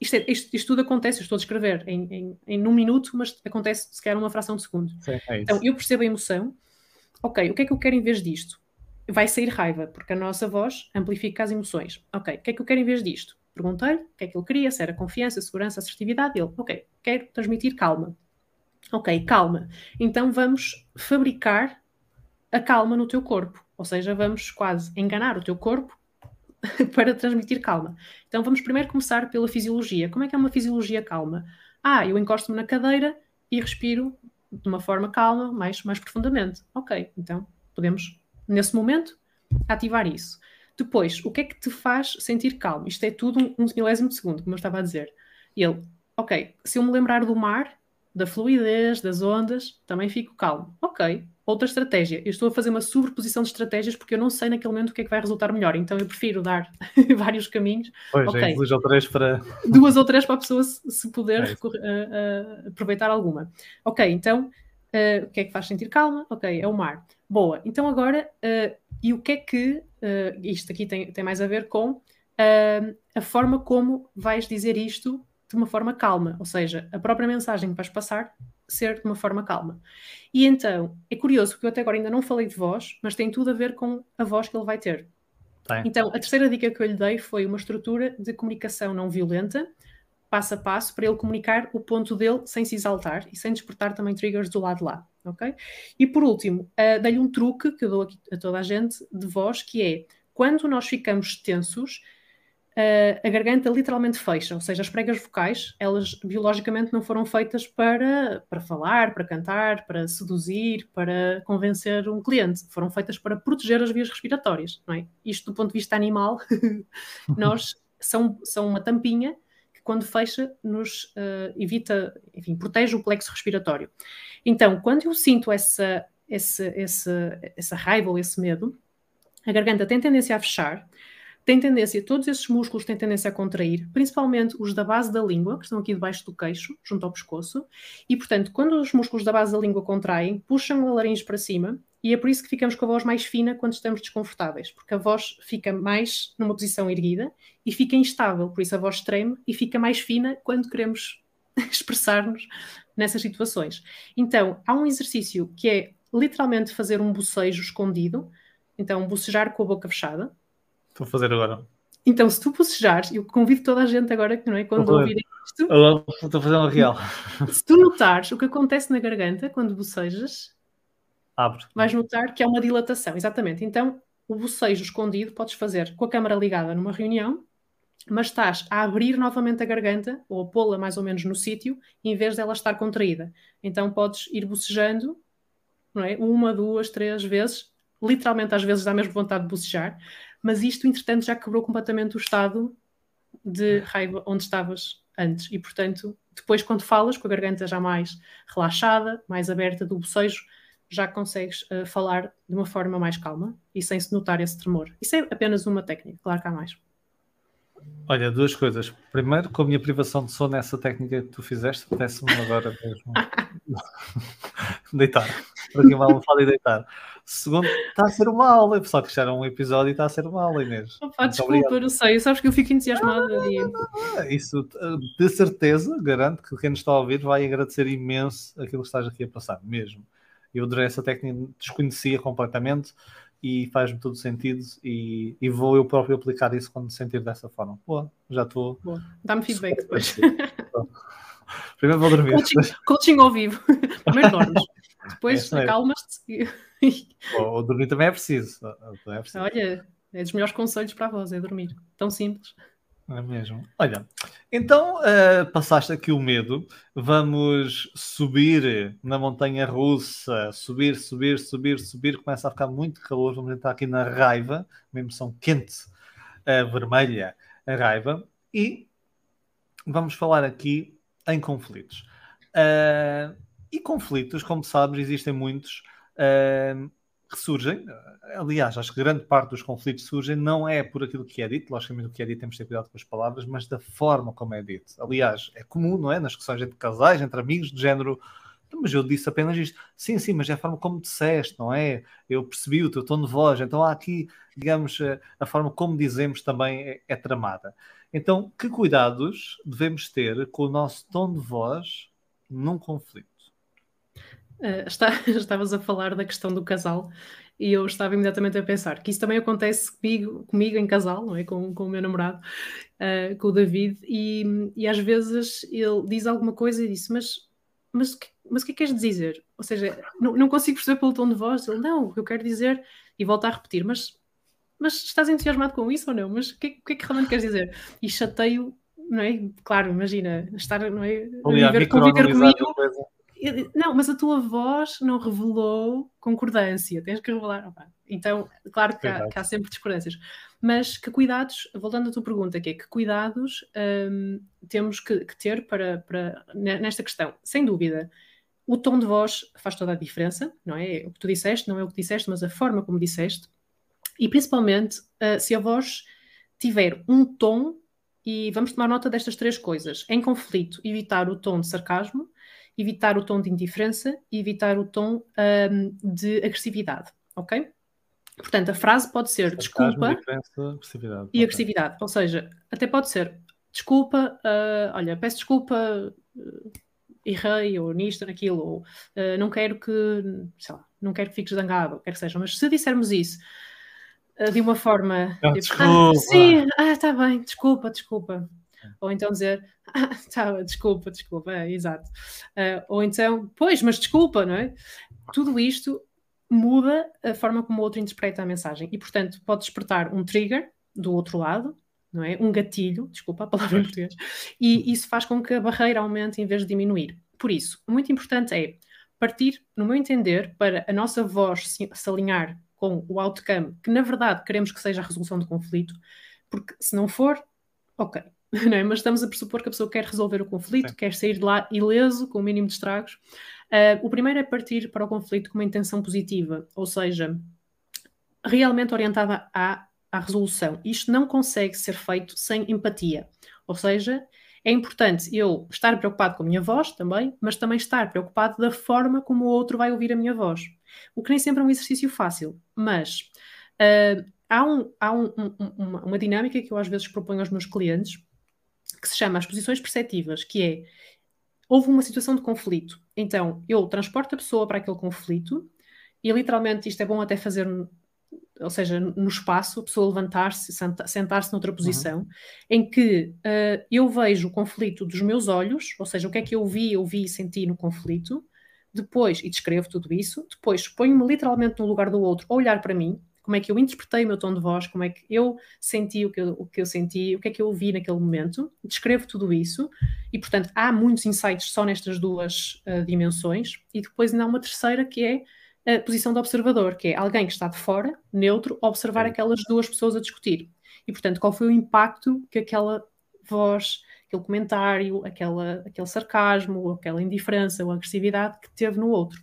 isto, é, isto, isto, tudo acontece, eu estou a descrever em, em, em um minuto, mas acontece sequer uma fração de segundo. É então, eu percebo a emoção. Ok, o que é que eu quero em vez disto? Vai sair raiva, porque a nossa voz amplifica as emoções. Ok, o que é que eu quero em vez disto? Perguntei-lhe o que é que ele queria, se era confiança, segurança, assertividade. Ele, ok, quero transmitir calma. Ok, calma. Então vamos fabricar a calma no teu corpo. Ou seja, vamos quase enganar o teu corpo para transmitir calma. Então vamos primeiro começar pela fisiologia. Como é que é uma fisiologia calma? Ah, eu encosto-me na cadeira e respiro de uma forma calma, mais, mais profundamente. Ok, então podemos, nesse momento, ativar isso. Depois, o que é que te faz sentir calmo? Isto é tudo um, milésimo de segundo, como eu estava a dizer. Ele, ok, se eu me lembrar do mar, da fluidez, das ondas, também fico calmo. Ok, outra estratégia. Eu estou a fazer uma sobreposição de estratégias porque eu não sei naquele momento o que é que vai resultar melhor. Então eu prefiro dar vários caminhos. Pois, okay. duas ou três para. Duas ou três para a pessoa se, poder é uh, uh, aproveitar alguma. Ok, então Uh, o que é que faz sentir calma? Ok, é o mar. Boa. Então agora, e o que é que isto aqui tem, tem mais a ver com a forma como vais dizer isto de uma forma calma, ou seja, a própria mensagem que vais passar ser de uma forma calma. E então, é curioso, porque eu até agora ainda não falei de voz, mas tem tudo a ver com a voz que ele vai ter. Então, a terceira dica que eu lhe dei foi uma estrutura de comunicação não violenta, passo a passo, para ele comunicar o ponto dele sem se exaltar e sem despertar também triggers do lado de lá, ok? E por último, uh, dei-lhe um truque que eu dou aqui a toda a gente de voz, que é, quando nós ficamos tensos, a garganta literalmente fecha, ou seja, as pregas vocais, elas biologicamente não foram feitas para, para falar, para cantar, para seduzir, para convencer um cliente, foram feitas para proteger as vias respiratórias, não é? Isto do ponto de vista animal, nós são, são uma tampinha que quando fecha nos uh, evita, enfim, protege o plexo respiratório. Então, quando eu sinto essa, essa, essa, essa raiva ou esse medo, a garganta tem tendência a fechar, tem tendência, todos esses músculos têm tendência a contrair, principalmente os da base da língua, que estão aqui debaixo do queixo, junto ao pescoço, e portanto, quando os músculos da base da língua contraem, puxam a laringe para cima, e é por isso que ficamos com a voz mais fina quando estamos desconfortáveis, porque a voz fica mais numa posição erguida e fica instável, por isso a voz treme e fica mais fina quando queremos expressar-nos nessas situações. Então, há um exercício que é literalmente fazer um bocejo escondido, então bocejar com a boca fechada, Estou a fazer agora. Então, se tu bocejares, eu convido toda a gente agora que não é quando ouvirem isto. Estou a fazer um real. Se tu notares o que acontece na garganta quando bocejas, abre. Vais notar que há uma dilatação, exatamente. Então, o bocejo escondido podes fazer com a câmara ligada numa reunião, mas estás a abrir novamente a garganta ou a pô-la mais ou menos no sítio, em vez dela estar contraída. Então, podes ir bocejando, não é? Uma, duas, três vezes, literalmente às vezes dá mesmo vontade de bocejar, mas isto, entretanto, já quebrou completamente o estado de raiva onde estavas antes. E, portanto, depois, quando falas, com a garganta já mais relaxada, mais aberta do bocejo, já consegues uh, falar de uma forma mais calma e sem se notar esse tremor. Isso é apenas uma técnica, claro que há mais. Olha, duas coisas. Primeiro, com a minha privação de sono, essa técnica que tu fizeste, apetece-me agora mesmo deitar. Para quem vai falar e deitar. Segundo, está a ser uma aula. Só que isto era um episódio e está a ser uma aula, Inês. Opa, desculpa, obrigado. não sei. Sabes que eu fico entusiasmada. Ah, isso, de certeza, garanto que quem nos está a ouvir vai agradecer imenso aquilo que estás aqui a passar, mesmo. Eu adorei essa técnica, desconhecia completamente e faz-me todo sentido e, e, vou eu próprio aplicar isso quando sentir dessa forma. Pô, já estou. Dá-me feedback depois. Primeiro vou dormir. Coaching, coaching ao vivo. Primeiro dormes. Depois é acalmas-te. o dormir também é preciso. é preciso. Olha, é dos melhores conselhos para a voz, é dormir. Tão simples. É mesmo. Olha, então uh, passaste aqui o medo. Vamos subir na montanha russa, subir, subir, subir, subir. Começa a ficar muito calor. Vamos entrar aqui na raiva, uma emoção quente, uh, vermelha, a raiva. E vamos falar aqui em conflitos. Uh, e conflitos, como sabes, existem muitos que surgem. Aliás, acho que grande parte dos conflitos surgem não é por aquilo que é dito, logicamente o que é dito temos de ter cuidado com as palavras, mas da forma como é dito. Aliás, é comum, não é? Nas discussões entre casais, entre amigos, de género. Mas eu disse apenas isto. Sim, sim, mas é a forma como disseste, não é? Eu percebi o teu tom de voz. Então há aqui, digamos, a forma como dizemos também é, é tramada. Então, que cuidados devemos ter com o nosso tom de voz num conflito? Uh, está, estavas a falar da questão do casal e eu estava imediatamente a pensar que isso também acontece comigo, comigo em casal, não é? Com, com o meu namorado, uh, com o David, e, e às vezes ele diz alguma coisa e disse, mas, mas, mas o que é que queres dizer? Ou seja, não, não consigo perceber pelo tom de voz. Ele, não, o que eu quero dizer, e volta a repetir, mas, mas estás entusiasmado com isso ou não? Mas o que, que é que realmente queres dizer? E chateio, não é? Claro, imagina, estar, não é? Aliás, conviver comigo não, mas a tua voz não revelou concordância, tens que revelar. Opa. Então, claro que há, que há, sempre discordâncias, mas que cuidados, voltando à tua pergunta, que é que cuidados hum, temos que, que, ter para, para, nesta questão? Sem dúvida, o tom de voz faz toda a diferença, não é? O que tu disseste não é o que disseste, mas a forma como disseste, e principalmente uh, se a voz tiver um tom, e vamos tomar nota destas três coisas: em conflito, evitar o tom de sarcasmo evitar o tom de indiferença e evitar o tom um, de agressividade, ok? Portanto, a frase pode ser desculpa agressividade. e agressividade, ou seja, até pode ser desculpa, uh, olha, peço desculpa, uh, errei, ou nisto, naquilo, ou uh, não quero que, sei lá, não quero que fiques zangado, quer que seja, mas se dissermos isso de uma forma não, tipo, desculpa. Ah, sim, ah, está bem, desculpa, desculpa. Ou então dizer, ah, tá, desculpa, desculpa, é, exato. Uh, ou então, pois, mas desculpa, não é? Tudo isto muda a forma como o outro interpreta a mensagem e, portanto, pode despertar um trigger do outro lado, não é? Um gatilho, desculpa a palavra em português, e isso faz com que a barreira aumente em vez de diminuir. Por isso, muito importante é partir, no meu entender, para a nossa voz se, se alinhar com o outcome, que na verdade queremos que seja a resolução do conflito, porque se não for, ok, é? mas estamos a pressupor que a pessoa quer resolver o conflito, quer sair de lá ileso, com o mínimo de estragos. Uh, o primeiro é partir para o conflito com uma intenção positiva, ou seja, realmente orientada à à resolução. Isto não consegue ser feito sem empatia. Ou seja, é importante eu estar preocupado com a minha voz também, mas também estar preocupado da forma como o outro vai ouvir a minha voz. O que nem sempre é um exercício fácil, mas uh, há, um, há um, um, uma, uma dinâmica que eu às vezes proponho aos meus clientes que se chama as posições perceptivas, que é houve uma situação de conflito, então eu transporto a pessoa para aquele conflito e literalmente isto é bom até fazer ou seja, no espaço, a pessoa levantar-se, sentar-se noutra posição, uhum. em que uh, eu vejo o conflito dos meus olhos, ou seja, o que é que eu vi, eu vi e senti no conflito, depois, e descrevo tudo isso, depois ponho-me literalmente no lugar do outro a olhar para mim, como é que eu interpretei o meu tom de voz, como é que eu senti o que eu, o que eu senti, o que é que eu ouvi naquele momento, descrevo tudo isso, e portanto há muitos insights só nestas duas uh, dimensões, e depois ainda há uma terceira que é a posição de observador, que é alguém que está de fora, neutro, observar Sim. aquelas duas pessoas a discutir. E, portanto, qual foi o impacto que aquela voz, aquele comentário, aquela, aquele sarcasmo, aquela indiferença ou agressividade que teve no outro.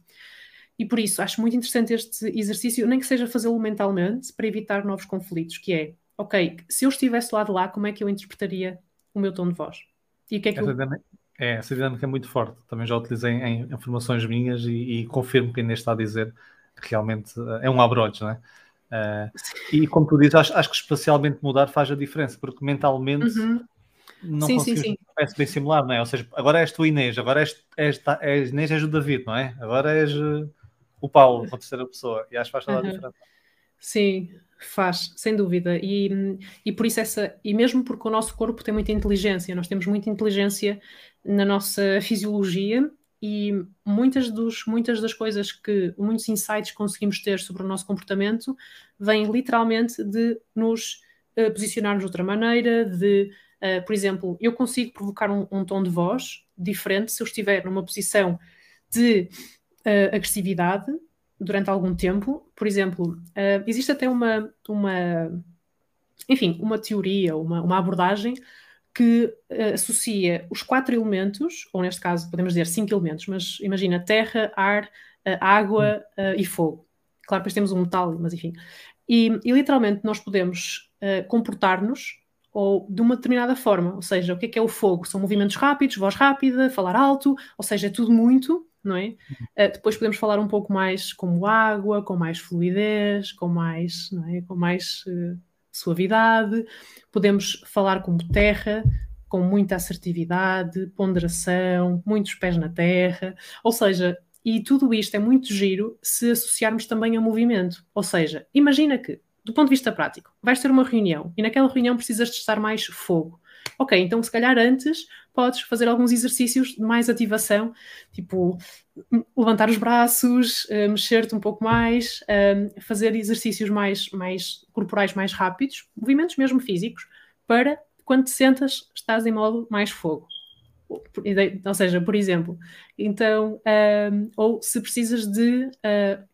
E por isso acho muito interessante este exercício, nem que seja fazê-lo mentalmente, para evitar novos conflitos, que é, ok, se eu estivesse lá de lá, como é que eu interpretaria o meu tom de voz? E o que é que eu... É, essa dinâmica é muito forte. Também já utilizei em informações minhas e, e confirmo que ainda está a dizer que realmente eh, é um abrolhos, não é? Uh, e como tu dizes, acho, acho, que especialmente mudar faz a diferença, porque mentalmente uhum. não sim, sim, sim. bem simular, não é? Ou seja, agora és tu Inês, agora és, és, és Inês és o David, não é? Agora és uh, o Paulo, a terceira pessoa, e acho que faz toda uhum. a diferença. Sim, Faz, sem dúvida. E, e por isso essa, e mesmo porque o nosso corpo tem muita inteligência, nós temos muita inteligência na nossa fisiologia e muitas, dos, muitas das coisas que, muitos insights que conseguimos ter sobre o nosso comportamento vêm literalmente de nos uh, posicionarmos de outra maneira, de, uh, por exemplo, eu consigo provocar um, um, tom de voz diferente se eu estiver numa posição de uh, agressividade durante algum tempo. Por exemplo, uh, existe até uma, uma, enfim, uma teoria, uma, uma abordagem que uh, associa os quatro elementos, ou neste caso podemos dizer cinco elementos, mas imagina terra, ar, uh, água e fogo. Claro, depois temos um metal, mas enfim. E, e literalmente nós podemos comportar-nos ou de uma determinada forma, ou seja, o que é que é o fogo? São movimentos rápidos, voz rápida, falar alto, ou seja, é tudo muito, não é? Uh, depois podemos falar um pouco mais como água, com mais fluidez, com mais, não é? com mais uh, suavidade. Podemos falar como terra, com muita assertividade, ponderação, muitos pés na terra. Ou seja, e tudo isto é muito giro se associarmos também a movimento. Ou seja, imagina que, do ponto de vista prático, vais ter uma reunião e naquela reunião precisas de estar mais fogo. Ok, então se calhar antes podes fazer alguns exercícios de mais ativação, tipo levantar os braços, uh, mexer-te um pouco mais, uh, fazer exercícios mais, mais corporais mais rápidos, movimentos mesmo físicos, para quando te sentas estás em modo mais fogo. Ou seja, por exemplo, então, uh, ou se precisas de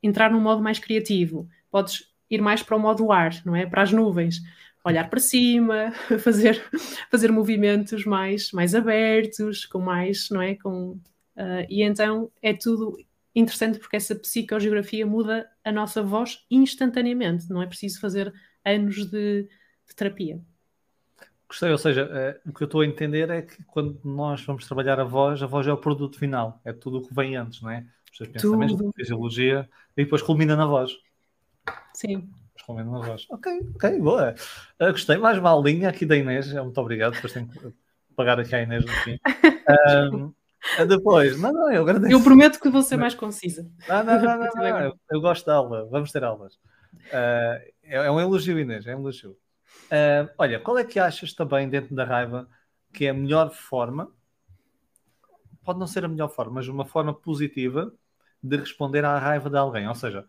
entrar num modo mais criativo, podes ir mais para o modo ar, não é? Para as nuvens olhar para cima, fazer, fazer movimentos mais, mais abertos, com mais, não é? Com, uh, e então é tudo interessante porque essa psicogeografia muda a nossa voz instantaneamente, não é preciso fazer anos de, de terapia. Gostei, ou seja, é, o que eu estou a entender é que quando nós vamos trabalhar a voz, a voz é o produto final, é tudo o que vem antes, não é? Os pensamentos, a fisiologia, e depois culmina na voz. Sim. Na voz. Ok, ok, boa. Uh, gostei, mais uma aulinha aqui da Inês, muito obrigado, depois tenho que pagar aqui a Inês no fim. Um, depois, não, não, eu agradeço. Eu prometo que vou ser mais concisa. Não, não, não, não, não eu, eu, gosto da aula, vamos ter aulas. Uh, é, é um elogio, Inês, é um elogio. Uh, olha, qual é que achas também dentro da raiva que é a melhor forma? Pode não ser a melhor forma, mas uma forma positiva de responder à raiva de alguém. Ou seja,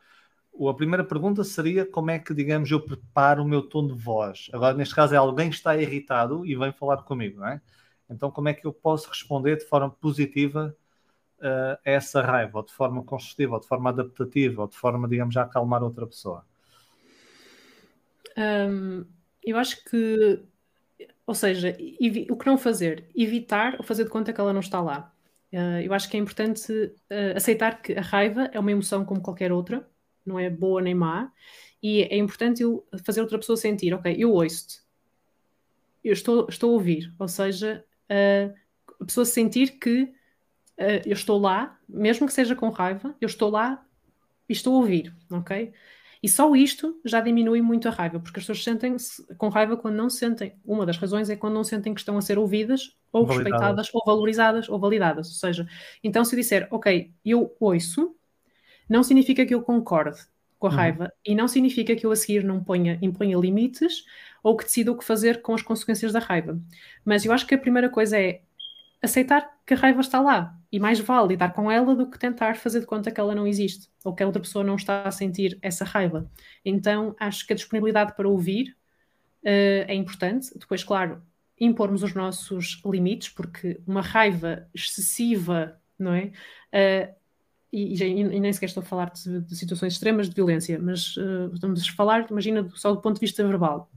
a primeira pergunta seria como é que, digamos, eu preparo o meu tom de voz. Agora, neste caso, é alguém que está irritado e vem falar comigo, não é? Então, como é que eu posso responder de forma positiva uh, a essa raiva, ou de forma construtiva, ou de forma adaptativa, ou de forma, digamos, a acalmar outra pessoa? Eu acho que, ou seja, o que não fazer? Evitar ou fazer de conta que ela não está lá. Uh, eu acho que é importante uh, aceitar que a raiva é uma emoção como qualquer outra, não é boa nem má, e é importante eu fazer outra pessoa sentir, ok, eu ouço-te, eu estou, estou a ouvir, ou seja, a pessoa sentir que eu estou lá, mesmo que seja com raiva, eu estou lá e estou a ouvir, ok? E só isto já diminui muito a raiva, porque as pessoas sentem-se com raiva quando não sentem. Uma das razões é quando não sentem que estão a ser ouvidas, ou validadas. respeitadas, ou valorizadas, ou validadas. Ou seja, então se eu disser, ok, eu ouço, não significa que eu concorde com a uhum. raiva, e não significa que eu a seguir não ponha, imponha limites, ou que decida o que fazer com as consequências da raiva. Mas eu acho que a primeira coisa é aceitar que a raiva está lá e mais vale lidar com ela do que tentar fazer de conta que ela não existe ou que a outra pessoa não está a sentir essa raiva. Então acho que a disponibilidade para ouvir uh, é importante. Depois, claro, impormos os nossos limites, porque uma raiva excessiva, não é? Uh, e, e, nem sequer estou a falar de, de situações extremas de violência, mas uh, estamos a falar, imagina, só do ponto de vista verbal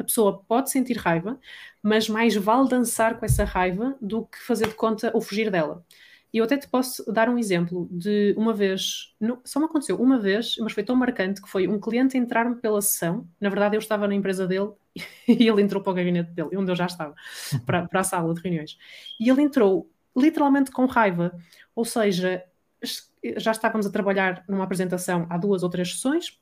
a pessoa pode sentir raiva, mas mais vale dançar com essa raiva do que fazer de conta ou fugir dela. E eu até te posso dar um exemplo de uma vez, no, só me aconteceu uma vez, mas foi tão marcante que foi um cliente entrar-me pela sessão. Na verdade, eu estava na empresa dele e ele entrou para o gabinete dele, onde eu já estava, para, para a sala de reuniões. E ele entrou literalmente com raiva, ou seja, já estávamos a trabalhar numa apresentação há duas ou três sessões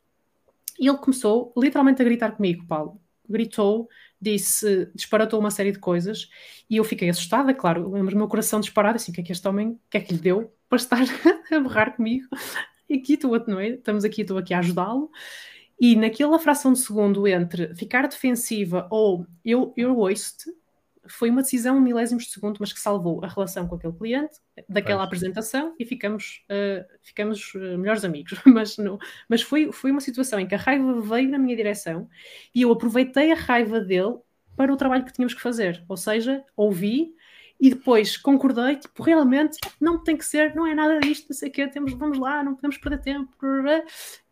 e ele começou literalmente a gritar comigo, Paulo gritou, disse, disparatou uma série de coisas e eu fiquei assustada, claro, o meu coração disparado, assim, o que é que este homem, o que é que lhe deu para estar a berrar comigo? E aqui estou, não é? Estamos aqui, estou aqui a ajudá-lo. E naquela fração de segundo entre ficar defensiva ou eu, eu ouço-te, foi uma decisão um milésimos de segundo, mas que salvou a relação com aquele cliente, daquela apresentação, e ficamos, uh, ficamos uh, melhores amigos. mas não, mas foi, foi uma situação em que a raiva veio na minha direção e eu aproveitei a raiva dele para o trabalho que tínhamos que fazer. Ou seja, ouvi e depois concordei, tipo, realmente não tem que ser, não é nada disto, não sei o quê, temos, vamos lá, não podemos perder tempo.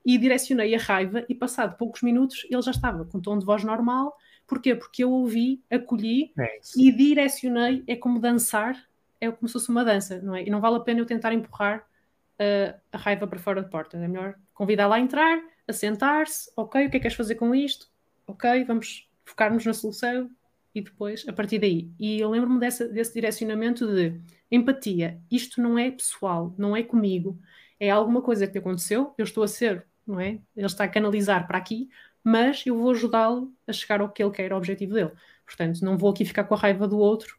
E direcionei a raiva e passado poucos minutos ele já estava com tom de voz normal Porquê? Porque eu ouvi, acolhi é e direcionei. É como dançar, é como se fosse uma dança, não é? E não vale a pena eu tentar empurrar uh, a raiva para fora da porta. É melhor convidá-la a entrar, a sentar-se. Ok, o que é que queres fazer com isto? Ok, vamos focar-nos na solução e depois a partir daí. E eu lembro-me desse direcionamento de empatia. Isto não é pessoal, não é comigo. É alguma coisa que aconteceu, eu estou a ser, não é? Ele está a canalizar para aqui, mas eu vou ajudá-lo a chegar ao que ele quer, ao objetivo dele. Portanto, não vou aqui ficar com a raiva do outro.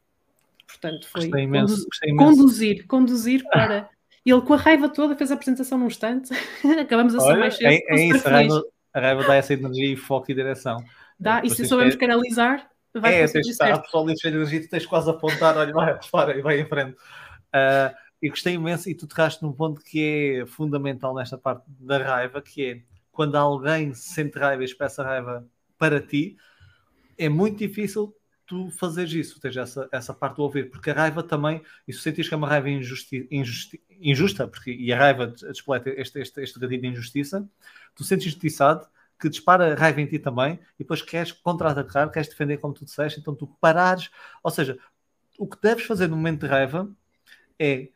Portanto, foi imenso, conduzir, conduzir para. Ele, com a raiva toda, fez a apresentação num instante. Acabamos a ser mais cedo. É, é isso, a raiva, a raiva, dá essa energia e foco e direção. Dá, e se soubermos é... canalizar, vai É, tens estar, a pessoa ali cheia de energia, tu tens quase a apontar, olha, vai, para e vai em frente. Uh, e gostei imenso, e tu tocaste num ponto que é fundamental nesta parte da raiva, que é quando alguém sente raiva e expressa raiva para ti, é muito difícil tu fazeres isso, seja, essa, essa parte do ouvir, porque a raiva também, e se sentires que é uma raiva injusti, injusti, injusta, porque, e a raiva despleta este, este, este de injustiça, tu sentes injustiçado, que dispara raiva em ti também, e depois queres contra-atacar, queres defender como tu disseste, então tu parares, ou seja, o que deves fazer no momento de raiva é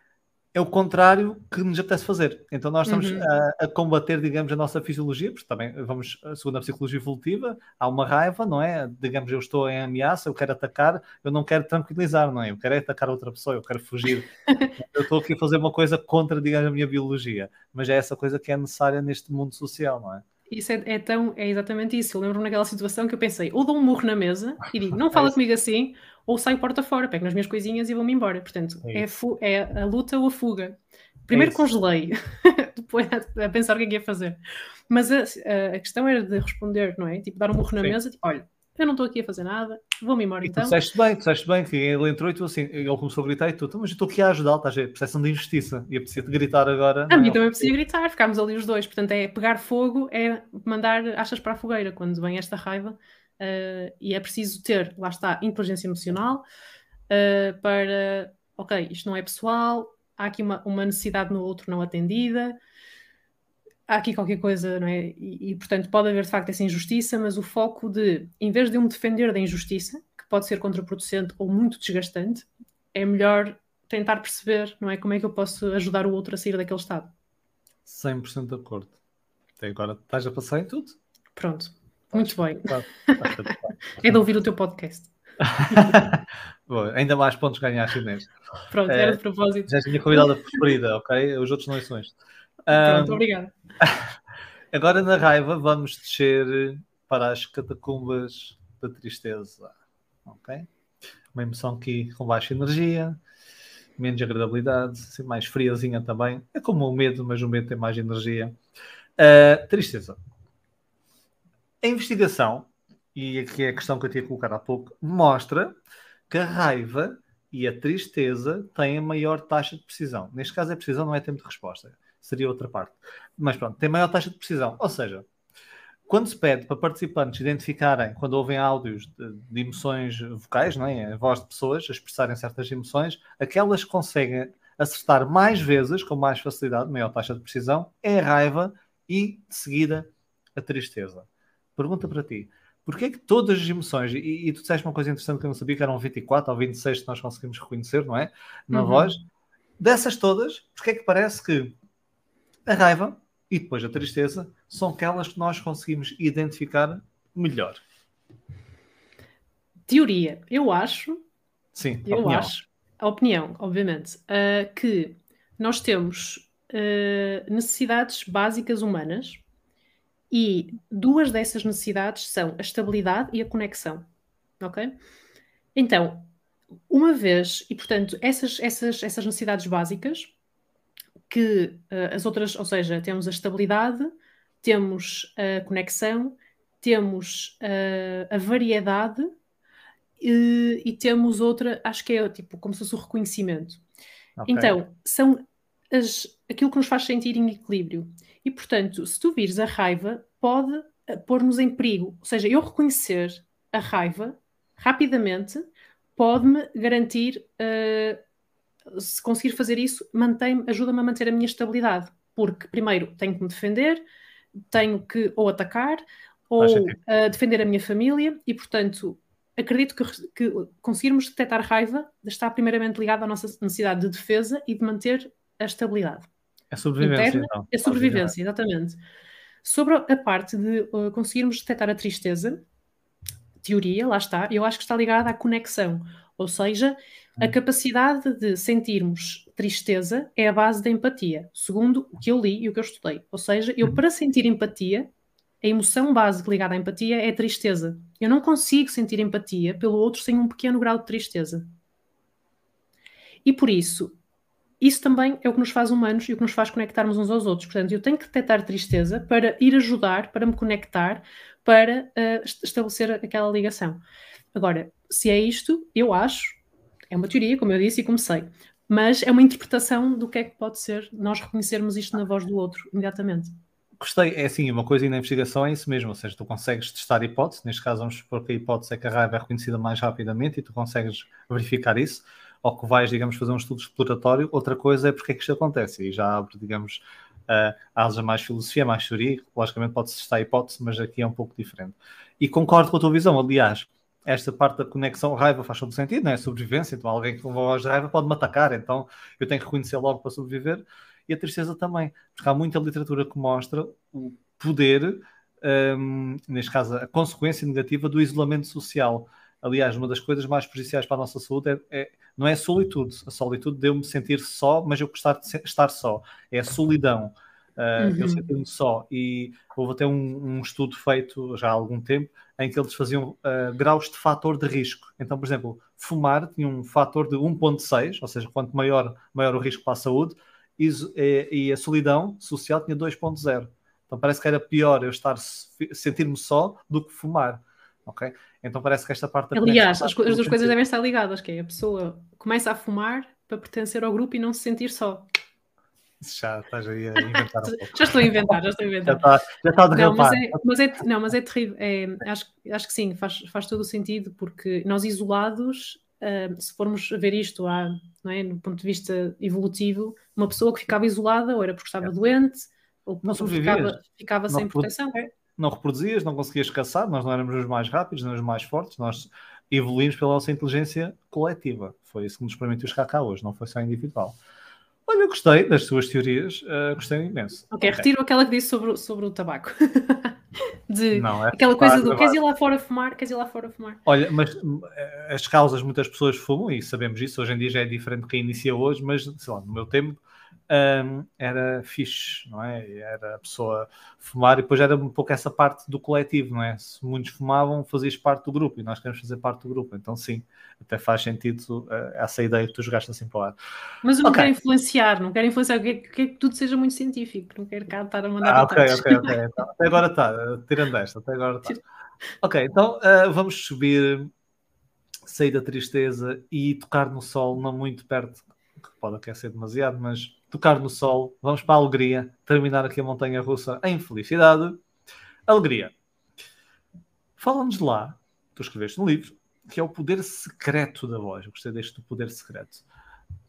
é o contrário que nos apetece fazer. Então nós estamos Uhum. a, a combater, digamos, a nossa fisiologia, porque também vamos, segundo a psicologia evolutiva, há uma raiva, não é? Digamos, eu estou em ameaça, eu quero atacar, eu não quero tranquilizar, não é? Eu quero é atacar outra pessoa, eu quero fugir. eu estou aqui a fazer uma coisa contra, digamos, a minha biologia. Mas é essa coisa que é necessária neste mundo social, não é? Isso é, é tão, é exatamente isso. Eu lembro-me naquela situação que eu pensei, ou dou um murro na mesa e digo, não fala isso. comigo assim, ou saio porta fora, pego nas minhas coisinhas e vou-me embora. Portanto, É é, é a luta ou a fuga. Primeiro isso. congelei, depois a, a pensar o que é que ia fazer. Mas a, a- a questão era de responder, não é? Tipo, dar um murro na Sim. mesa, tipo, olha, eu não estou aqui a fazer nada, vou-me embora E tu então. disseste bem, tu disseste bem que ele entrou e tu assim, ele começou a gritar e tu, "Então, mas eu estou aqui a ajudar, estás a ver? Percepção de injustiça. E apetecia-te gritar agora. A não mim é? também precisa gritar, ficámos ali os dois. Portanto, é pegar fogo, é mandar achas para a fogueira quando vem esta raiva. Eh, e é preciso ter, lá está, inteligência emocional eh, para, ok, isto não é pessoal, há aqui uma, uma necessidade no outro não atendida, há aqui qualquer coisa, não é? E, e, portanto, pode haver de facto essa injustiça, mas o foco de, em vez de eu me defender da injustiça, que pode ser contraproducente ou muito desgastante, é melhor tentar perceber, não é? Como é que eu posso ajudar o outro a sair daquele estado. 100% de acordo. Até agora estás a passar em tudo. Pronto, muito bem. É de ouvir o teu podcast. Boa, ainda mais pontos ganhaste neste. Pronto, É, era de propósito. Já tinha convidada preferida, ok? Os outros não são estes. Pronto, Ahm, obrigada. agora na raiva vamos descer para as catacumbas da tristeza, ok? Uma emoção aqui com baixa energia, menos agradabilidade, assim, mais friazinha também. É como o medo, mas o medo tem mais energia. Ah, tristeza. A investigação, e aqui é a questão que eu tinha colocado há pouco, mostra que a raiva e a tristeza têm a maior taxa de precisão. Neste caso, é precisão, não é tempo de resposta. Seria outra parte. Mas pronto, tem maior taxa de precisão. Ou seja, quando se pede para participantes identificarem, quando ouvem áudios de, de emoções vocais, não é? a voz de pessoas a expressarem certas emoções, aquelas que conseguem acertar mais vezes, com mais facilidade, maior taxa de precisão, é a raiva e, de seguida, a tristeza. Pergunta para ti. Porquê é que todas as emoções, e, e tu disseste uma coisa interessante que eu não sabia, que eram 24 ou 26 que nós conseguimos reconhecer, não é? Na Uhum. voz. Dessas todas, porquê é que parece que a raiva e depois a tristeza são aquelas que nós conseguimos identificar melhor? Teoria. Eu acho, Sim, eu opinião. acho, a opinião, obviamente, ah, que nós temos ah, necessidades básicas humanas e duas dessas necessidades são a estabilidade e a conexão. Ok? Então, uma vez, e portanto, essas, essas, essas necessidades básicas, que ah, as outras, ou seja, temos a estabilidade, temos a conexão, temos ah, a variedade e, e temos outra, acho que é tipo como se fosse o reconhecimento. Ok. Então, são as, aquilo que nos faz sentir em equilíbrio. E, portanto, se tu vires a raiva, pode eh, pôr-nos em perigo. Ou seja, eu reconhecer a raiva rapidamente pode-me garantir, eh, se conseguir fazer isso, mantém ajuda-me a manter a minha estabilidade. Porque, primeiro, tenho que me defender, tenho que ou atacar ou eh, defender a minha família e, portanto, acredito que, que conseguirmos detectar raiva está primeiramente ligado à nossa necessidade de defesa e de manter a estabilidade. É sobrevivência, interna, então. É sobrevivência, exatamente. Sobre a parte de uh, conseguirmos detectar a tristeza, teoria, lá está, eu acho que está ligada à conexão. Ou seja, a Hum. capacidade de sentirmos tristeza é a base da empatia, segundo o que eu li e o que eu estudei. Ou seja, eu Uhum. para sentir empatia, a emoção básica ligada à empatia é a tristeza. Eu não consigo sentir empatia pelo outro sem um pequeno grau de tristeza. E por isso, isso também é o que nos faz humanos e o que nos faz conectarmos uns aos outros. Portanto, eu tenho que detectar tristeza para ir ajudar, para me conectar, para uh, estabelecer aquela ligação. Agora, se é isto, eu acho, é uma teoria, como eu disse e comecei, mas é uma interpretação do que é que pode ser nós reconhecermos isto na voz do outro imediatamente. Gostei, é assim, uma coisa na investigação é isso mesmo, ou seja, tu consegues testar hipótese, neste caso vamos supor que a hipótese é que a raiva é reconhecida mais rapidamente e tu consegues verificar isso, ou que vais, digamos, fazer um estudo exploratório, outra coisa é porque é que isto acontece, e já abre, digamos, uh, mais filosofia, mais teoria, logicamente pode-se testar a hipótese, mas aqui é um pouco diferente. E concordo com a tua visão, aliás, esta parte da conexão raiva faz todo sentido, não é? Sobrevivência, então alguém com voz de raiva pode me atacar, então eu tenho que reconhecer logo para sobreviver. E a tristeza também, porque há muita literatura que mostra o poder, um, neste caso, a consequência negativa do isolamento social. Aliás, uma das coisas mais prejudiciais para a nossa saúde é, é não é a solitude. A solitude deu-me sentir só, mas eu gostar de estar só. É a solidão. Uh, uhum. Eu senti-me só. E houve até um, um, estudo feito já há algum tempo em que eles faziam uh, graus de fator de risco. Então, por exemplo, fumar tinha um fator de 1,6, ou seja, quanto maior, maior o risco para a saúde, e, e a solidão social tinha 2,0. Então parece que era pior eu estar sentir-me só do que fumar. Ok? Então parece que esta parte. Aliás, as, as duas coisas devem estar ligadas, que é a pessoa começa a fumar para pertencer ao grupo e não se sentir só. Já estás aí a inventar. Um já estou a inventar, já estou a inventar. Já está, já está a não, mas é, mas é, não, mas é terrível. É, acho, acho que sim, faz, faz todo o sentido, porque nós isolados, uh, se formos ver isto há, não é, no ponto de vista evolutivo, uma pessoa que ficava isolada ou era porque estava é. doente, ou não ficava, ficava sem proteção. É. Não reproduzias, não conseguias caçar, nós não éramos os mais rápidos, nem os mais fortes, nós evoluímos pela nossa inteligência coletiva. Foi isso que nos permitiu chegar cá hoje, não foi só individual. Olha, eu gostei das suas teorias, uh, gostei imenso. Ok, okay. retiro aquela que disse sobre, sobre o tabaco. de não, é aquela coisa do queres ir lá fora fumar, queres ir lá fora fumar. Olha, mas eh, as causas muitas pessoas fumam e sabemos isso, hoje em dia já é diferente do que inicia hoje, mas sei lá, no meu tempo um, era fixe, não é? Era a pessoa fumar e depois era um pouco essa parte do coletivo, não é? Se muitos fumavam, fazias parte do grupo e nós queremos fazer parte do grupo, então sim, até faz sentido uh, essa ideia que tu jogaste assim para lá. Mas eu não okay. quero influenciar, não quero influenciar, quero que, que tudo seja muito científico, não quero cá estar a mandar Ah, ok, ok, ok. Então, até agora está, tirando esta, até agora está. Ok, então uh, vamos subir, sair da tristeza e tocar no sol, não muito perto, que pode aquecer demasiado, mas tocar no sol, vamos para a alegria, terminar aqui a montanha russa em felicidade. Alegria. Fala-nos lá, tu escreveste no livro, que é o poder secreto da voz. Eu gostei deste do poder secreto.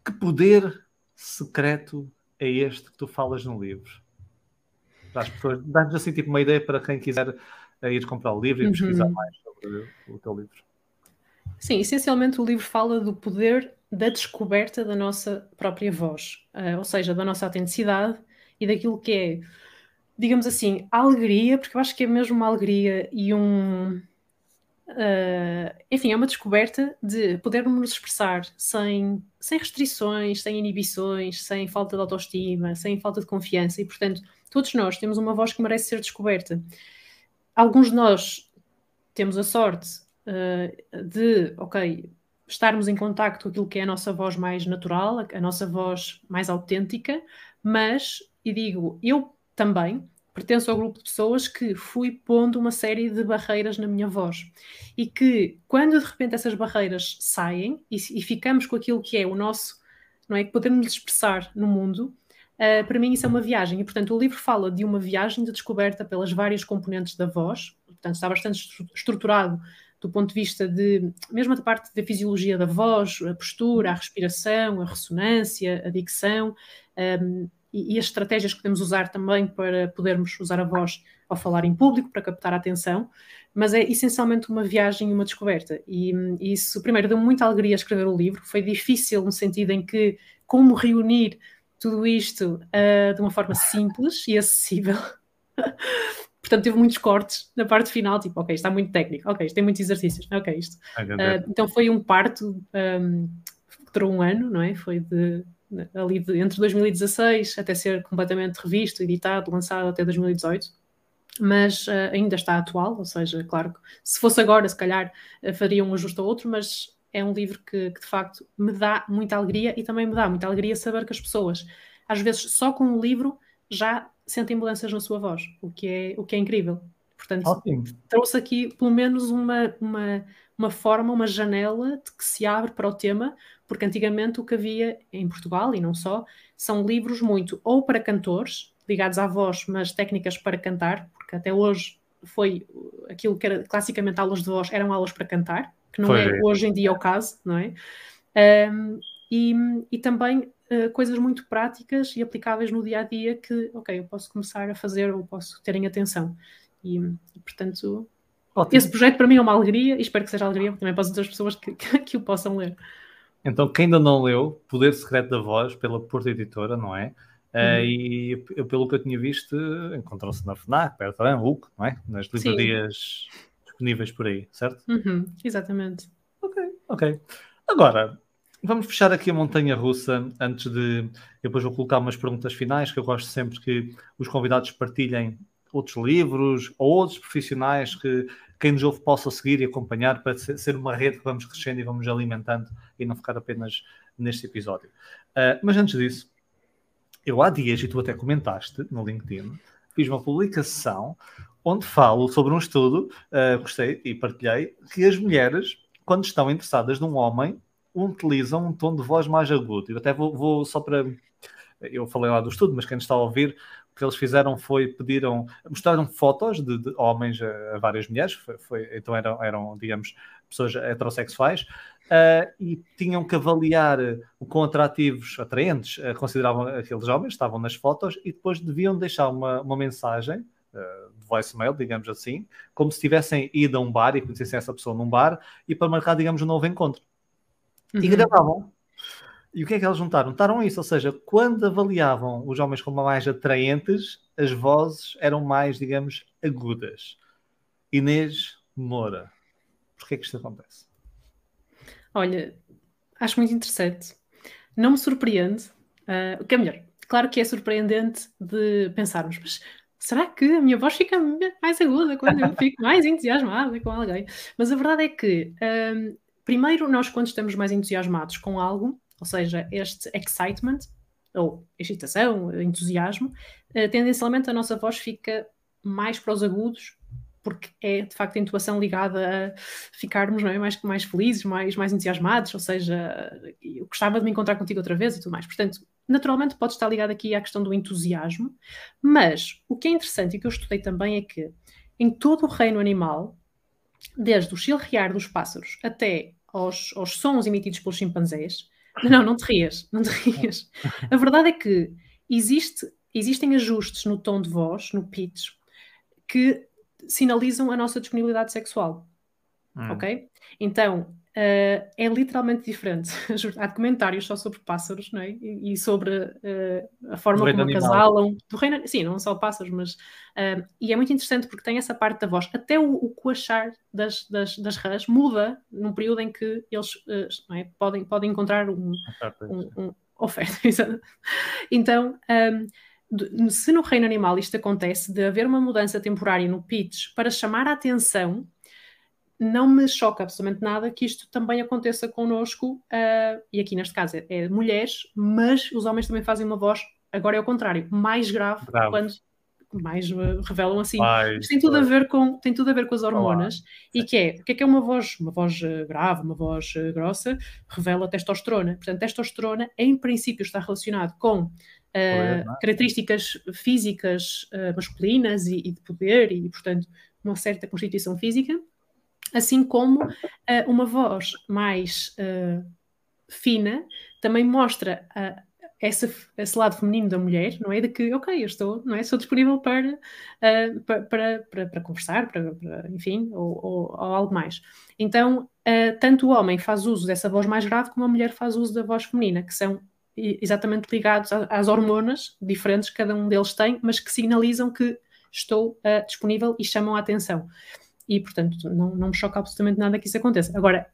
Que poder secreto é este que tu falas no livro? Para as pessoas, dá-nos assim tipo uma ideia para quem quiser eh, ir comprar o livro e uhum. pesquisar mais sobre o teu livro. Sim, essencialmente o livro fala do poder da descoberta da nossa própria voz, uh, ou seja, da nossa autenticidade e daquilo que é, digamos assim, a alegria, porque eu acho que é mesmo uma alegria e um. Uh, enfim, é uma descoberta de podermos nos expressar sem, sem restrições, sem inibições, sem falta de autoestima, sem falta de confiança, e portanto, todos nós temos uma voz que merece ser descoberta. Alguns de nós temos a sorte uh, de, ok, estarmos em contacto com aquilo que é a nossa voz mais natural, a, nossa voz mais autêntica, mas, e digo, eu também pertenço ao grupo de pessoas que fui pondo uma série de barreiras na minha voz. E que quando de repente essas barreiras saem e, e ficamos com aquilo que é o nosso, não é, que podemos expressar no mundo, uh, para mim isso é uma viagem. E portanto o livro fala de uma viagem de descoberta pelas várias componentes da voz, portanto está bastante estruturado do ponto de vista de, mesmo da parte da fisiologia da voz, a postura, a respiração, a ressonância, a dicção, um, e, e, as estratégias que podemos usar também para podermos usar a voz ao falar em público, para captar a atenção, mas é essencialmente uma viagem e uma descoberta. E, e isso, primeiro, deu muita alegria escrever o livro, foi difícil no sentido em que como reunir tudo isto uh, de uma forma simples e acessível. Portanto, teve muitos cortes na parte final, tipo, ok, está muito técnico, ok, isto tem muitos exercícios, ok, isto. Uh, então foi um parto um, que durou um ano, não é? Foi de, ali de, entre 2016 até ser completamente revisto, editado, lançado até 2018. Mas uh, ainda está atual, ou seja, claro que se fosse agora, se calhar uh, faria um ajuste ou outro, mas é um livro que, que, de facto me dá muita alegria e também me dá muita alegria saber que as pessoas, às vezes, só com o livro já sentem mudanças na sua voz, o que é, o que é incrível. Portanto, Ótimo. trouxe aqui pelo menos uma, uma, uma forma, uma janela de que se abre para o tema, porque antigamente o que havia em Portugal, e não só, são livros muito ou para cantores, ligados à voz, mas técnicas para cantar, porque até hoje foi aquilo que era classicamente aulas de voz, eram aulas para cantar, que não foi. é hoje em dia o caso, não é? Um, e, e também uh, coisas muito práticas e aplicáveis no dia a dia que, ok, eu posso começar a fazer ou posso terem atenção. E, e portanto, Ótimo. Esse projeto para mim é uma alegria e espero que seja alegria também para as outras pessoas que, que, que o possam ler. Então, quem ainda não leu, Poder Secreto da Voz, pela Porta Editora, não é? Eh, uhum. Uh, e pelo que eu tinha visto, encontram-se na FNAC, Bertrand, Hulk, não é? Nas livrarias Sim. disponíveis por aí, certo? Uhum, exatamente. Ok, ok. Agora, vamos fechar aqui a montanha russa antes de. Eu depois vou colocar umas perguntas finais, que eu gosto sempre que os convidados partilhem outros livros ou outros profissionais que quem nos ouve possa seguir e acompanhar para ser uma rede que vamos crescendo e vamos alimentando e não ficar apenas neste episódio. Uh, mas antes disso, eu há dias, e tu até comentaste no LinkedIn, fiz uma publicação onde falo sobre um estudo, uh, gostei e partilhei, que as mulheres, quando estão interessadas num homem, utilizam um tom de voz mais agudo. Eu até vou, vou só para. Eu falei lá do estudo, mas quem está a ouvir, o que eles fizeram foi pediram, mostraram fotos de, de homens a, a, várias mulheres, foi, foi, então eram, eram, digamos, pessoas heterossexuais, uh, e tinham que avaliar o quão atrativos, atraentes, uh, consideravam aqueles homens, estavam nas fotos, e depois deviam deixar uma, uma mensagem, uh, voicemail, digamos assim, como se tivessem ido a um bar e conhecessem essa pessoa num bar, e para marcar, digamos, um novo encontro. Uhum. E gravavam e o que é que eles juntaram? Juntaram isso, ou seja, quando avaliavam os homens como mais atraentes, as vozes eram mais, digamos, agudas. Inês Moura, porquê é que isto acontece? Olha, acho muito interessante. Não me surpreende. Uh, o que é melhor? Claro que é surpreendente de pensarmos, mas será que a minha voz fica mais aguda quando eu fico mais entusiasmada com alguém? Mas a verdade é que, um, ah, primeiro, nós quando estamos mais entusiasmados com algo, ou seja, este excitement, ou excitação, entusiasmo, uh, tendencialmente a nossa voz fica mais para os agudos, porque é de facto a intuação ligada a ficarmos é, mais, mais felizes, mais, mais entusiasmados, ou seja, eu gostava de me encontrar contigo outra vez e tudo mais. Portanto, naturalmente pode estar ligado aqui à questão do entusiasmo, mas o que é interessante e que eu estudei também é que em todo o reino animal, desde o chilrear dos pássaros até aos, aos sons emitidos pelos chimpanzés, não, não te rias, não te rias. A verdade é que existe, existem ajustes no tom de voz, no pitch, que sinalizam a nossa disponibilidade sexual. Hum. Ok? Então, Uh, é literalmente diferente. Há documentários só sobre pássaros não é? e, e sobre uh, a forma como acasalam. Do reino, sim, não só pássaros, mas. Uh, e é muito interessante porque tem essa parte da voz. Até o, o coachar das, das, das rãs muda num período em que eles é? podem, podem encontrar um, um, um oferta. então. Um, se no reino animal isto acontece, de haver uma mudança temporária no pitch para chamar a atenção não me choca absolutamente nada que isto também aconteça connosco, uh, e aqui neste caso é, é, mulheres, mas os homens também fazem uma voz, agora é o contrário, mais grave, grave. quando mais uh, revelam assim. Mais, tem tudo a ver com tem tudo a ver com as hormonas Olá. e que é o que é que é uma voz uma voz uh, grave uma voz uh, grossa revela testosterona portanto testosterona em princípio está relacionado com é? características físicas masculinas e, e de poder e portanto uma certa constituição física assim como uh, uma voz mais uh, fina também mostra uh, esse lado feminino da mulher, não é? De que, ok, eu estou, não é? Sou disponível para, para, para, para, para, conversar, para, para enfim, ou, ou, ou, algo mais. Então, tanto o homem faz uso dessa voz mais grave como a mulher faz uso da voz feminina, que são exatamente ligados às hormonas diferentes que cada um deles tem, mas que sinalizam que estou disponível e chamam a atenção e, portanto, não, não me choca absolutamente nada que isso aconteça. Agora,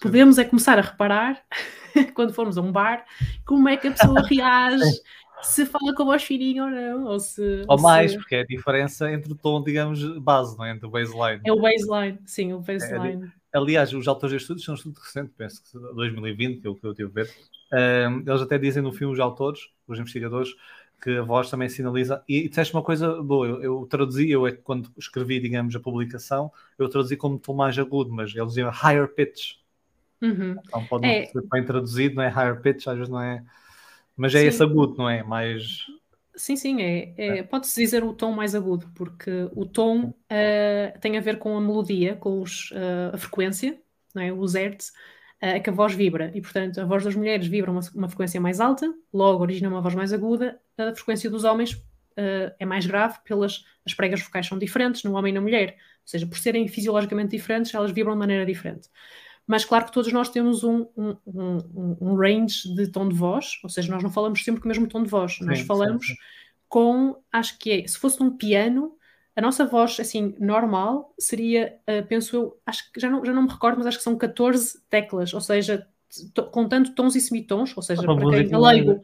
podemos é começar a reparar, quando formos a um bar, como é que a pessoa reage, se fala com a voz fininha ou não. Ou, se, ou, ou mais, se... porque é a diferença entre o tom, digamos, base, não é? Entre o baseline. É o baseline, sim, o baseline. É, aliás, os autores de estudos são um estudo recente, penso que 2020, que é o que eu tive a ver. Um, eles até dizem no filme, os autores, os investigadores, que a voz também sinaliza. E, disseste uma coisa boa, eu, eu traduzi, eu é que quando escrevi, digamos, a publicação, eu traduzi como tom mais agudo, mas eles diziam higher pitch. Uhum. Então pode é... ser bem traduzido, não é higher pitch, às vezes não é. Mas é sim. esse agudo, não é? Mais. Sim, sim, é, é, é. pode-se dizer o tom mais agudo, porque o tom uh, tem a ver com a melodia, com os, uh, a frequência, não é? os hertz, é que a voz vibra. E, portanto, a voz das mulheres vibra uma, uma frequência mais alta, logo origina uma voz mais aguda, a frequência dos homens uh, é mais grave pelas as pregas vocais são diferentes no homem e na mulher, ou seja, por serem fisiologicamente diferentes, elas vibram de maneira diferente. Mas claro que todos nós temos um, um, um, um range de tom de voz, ou seja, nós não falamos sempre com o mesmo tom de voz, nós falamos sim, sim. com, acho que é, se fosse num piano, a nossa voz, assim, normal, seria, uh, penso eu, acho que já não, já não me recordo, mas acho que são 14 teclas, ou seja, contando tons e semitons, ou seja, ah, para quem é leigo,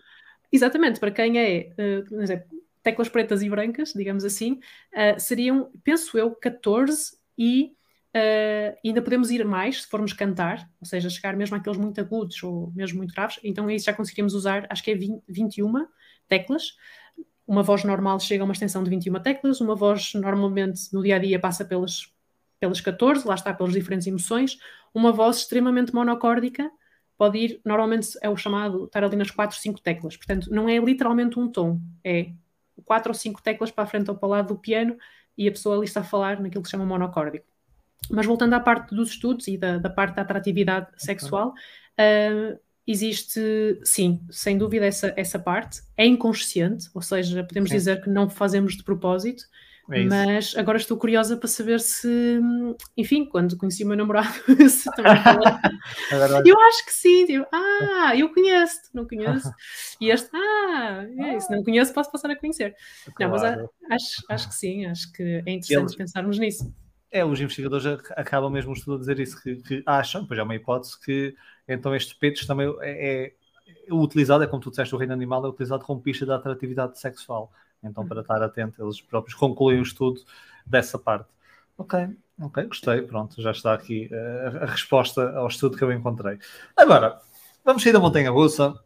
exatamente, para quem é, uh, teclas pretas e brancas, digamos assim, uh, seriam, penso eu, 14 e Uh, ainda podemos ir mais se formos cantar, ou seja, chegar mesmo àqueles muito agudos ou mesmo muito graves, então isso já conseguiríamos usar, acho que é 20, 21 teclas. Uma voz normal chega a uma extensão de 21 teclas, uma voz normalmente no dia a dia passa pelas, pelas 14, lá está, pelas diferentes emoções. Uma voz extremamente monocórdica pode ir, normalmente é o chamado, estar ali nas 4, 5 teclas, portanto, não é literalmente um tom, é 4 ou 5 teclas para a frente ou para o lado do piano e a pessoa ali está a falar naquilo que se chama monocórdico. Mas voltando à parte dos estudos e da, da parte da atratividade sexual, uh, existe, sim, sem dúvida, essa, essa parte. É inconsciente, ou seja, podemos sim. dizer que não fazemos de propósito, é mas agora estou curiosa para saber se, enfim, quando conheci o meu namorado, se também é eu acho que sim, tipo, ah, eu conheço, não conheço. E este, ah, é, se não conheço, posso passar a conhecer. Claro. Não, mas acho, acho que sim, acho que é interessante Eles... pensarmos nisso. É, os investigadores acabam mesmo o estudo a dizer isso, que, que, acham, pois é uma hipótese, que então estes peitos também é, é utilizado, é como tu disseste, o reino animal é utilizado como pista da atratividade sexual. Então, para estar atento, eles próprios concluem o estudo dessa parte. Ok, ok, gostei, pronto, já está aqui uh, a resposta ao estudo que eu encontrei. Agora, vamos sair da montanha russa,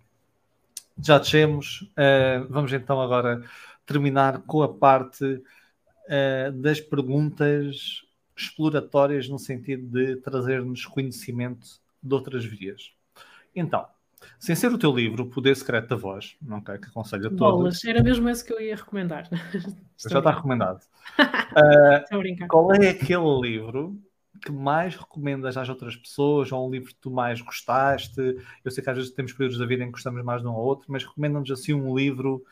já descemos, uh, vamos então agora terminar com a parte uh, das perguntas exploratórias no sentido de trazer-nos conhecimento de outras vias. Então, sem ser o teu livro, O Poder Secreto da Voz, não okay, que aconselho a todos. Bolas, era mesmo esse que eu ia recomendar. Já está recomendado. uh, qual é aquele livro que mais recomendas às outras pessoas, ou um livro que tu mais gostaste? Eu sei que às vezes temos períodos da vida em que gostamos mais de um ou outro, mas recomendam-nos assim um livro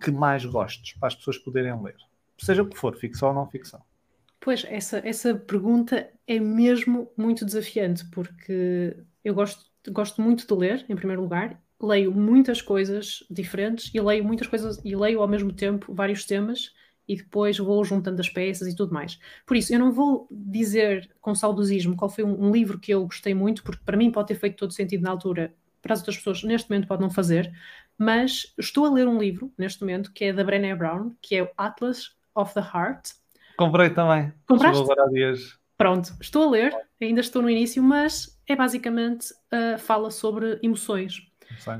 que mais gostes, para as pessoas poderem ler. Seja o que for, ficção ou não ficção. Pois, essa, essa pergunta é mesmo muito desafiante, porque eu gosto, gosto muito de ler, em primeiro lugar, leio muitas coisas diferentes e leio muitas coisas e leio ao mesmo tempo vários temas e depois vou juntando as peças e tudo mais. Por isso, eu não vou dizer com saudosismo qual foi um, um livro que eu gostei muito, porque para mim pode ter feito todo sentido na altura, para as outras pessoas neste momento pode não fazer, mas estou a ler um livro neste momento que é da Brené Brown, que é o Atlas of the Heart, Comprei também. Compraste? Chegou agora há dias. Pronto, estou a ler, ainda estou no início, mas é basicamente uh, fala sobre emoções.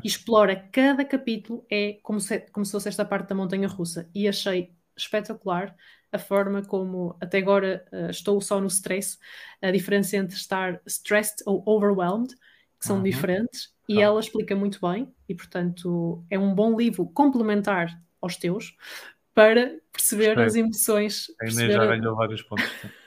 Explora cada capítulo, é como se, como se fosse esta parte da montanha russa. E achei espetacular a forma como até agora uh, estou só no stress, a diferença entre estar stressed ou overwhelmed, que são uhum. diferentes, e ela explica muito bem, e portanto é um bom livro complementar aos teus, para perceber as emoções. A Inês já ganhou vários pontos.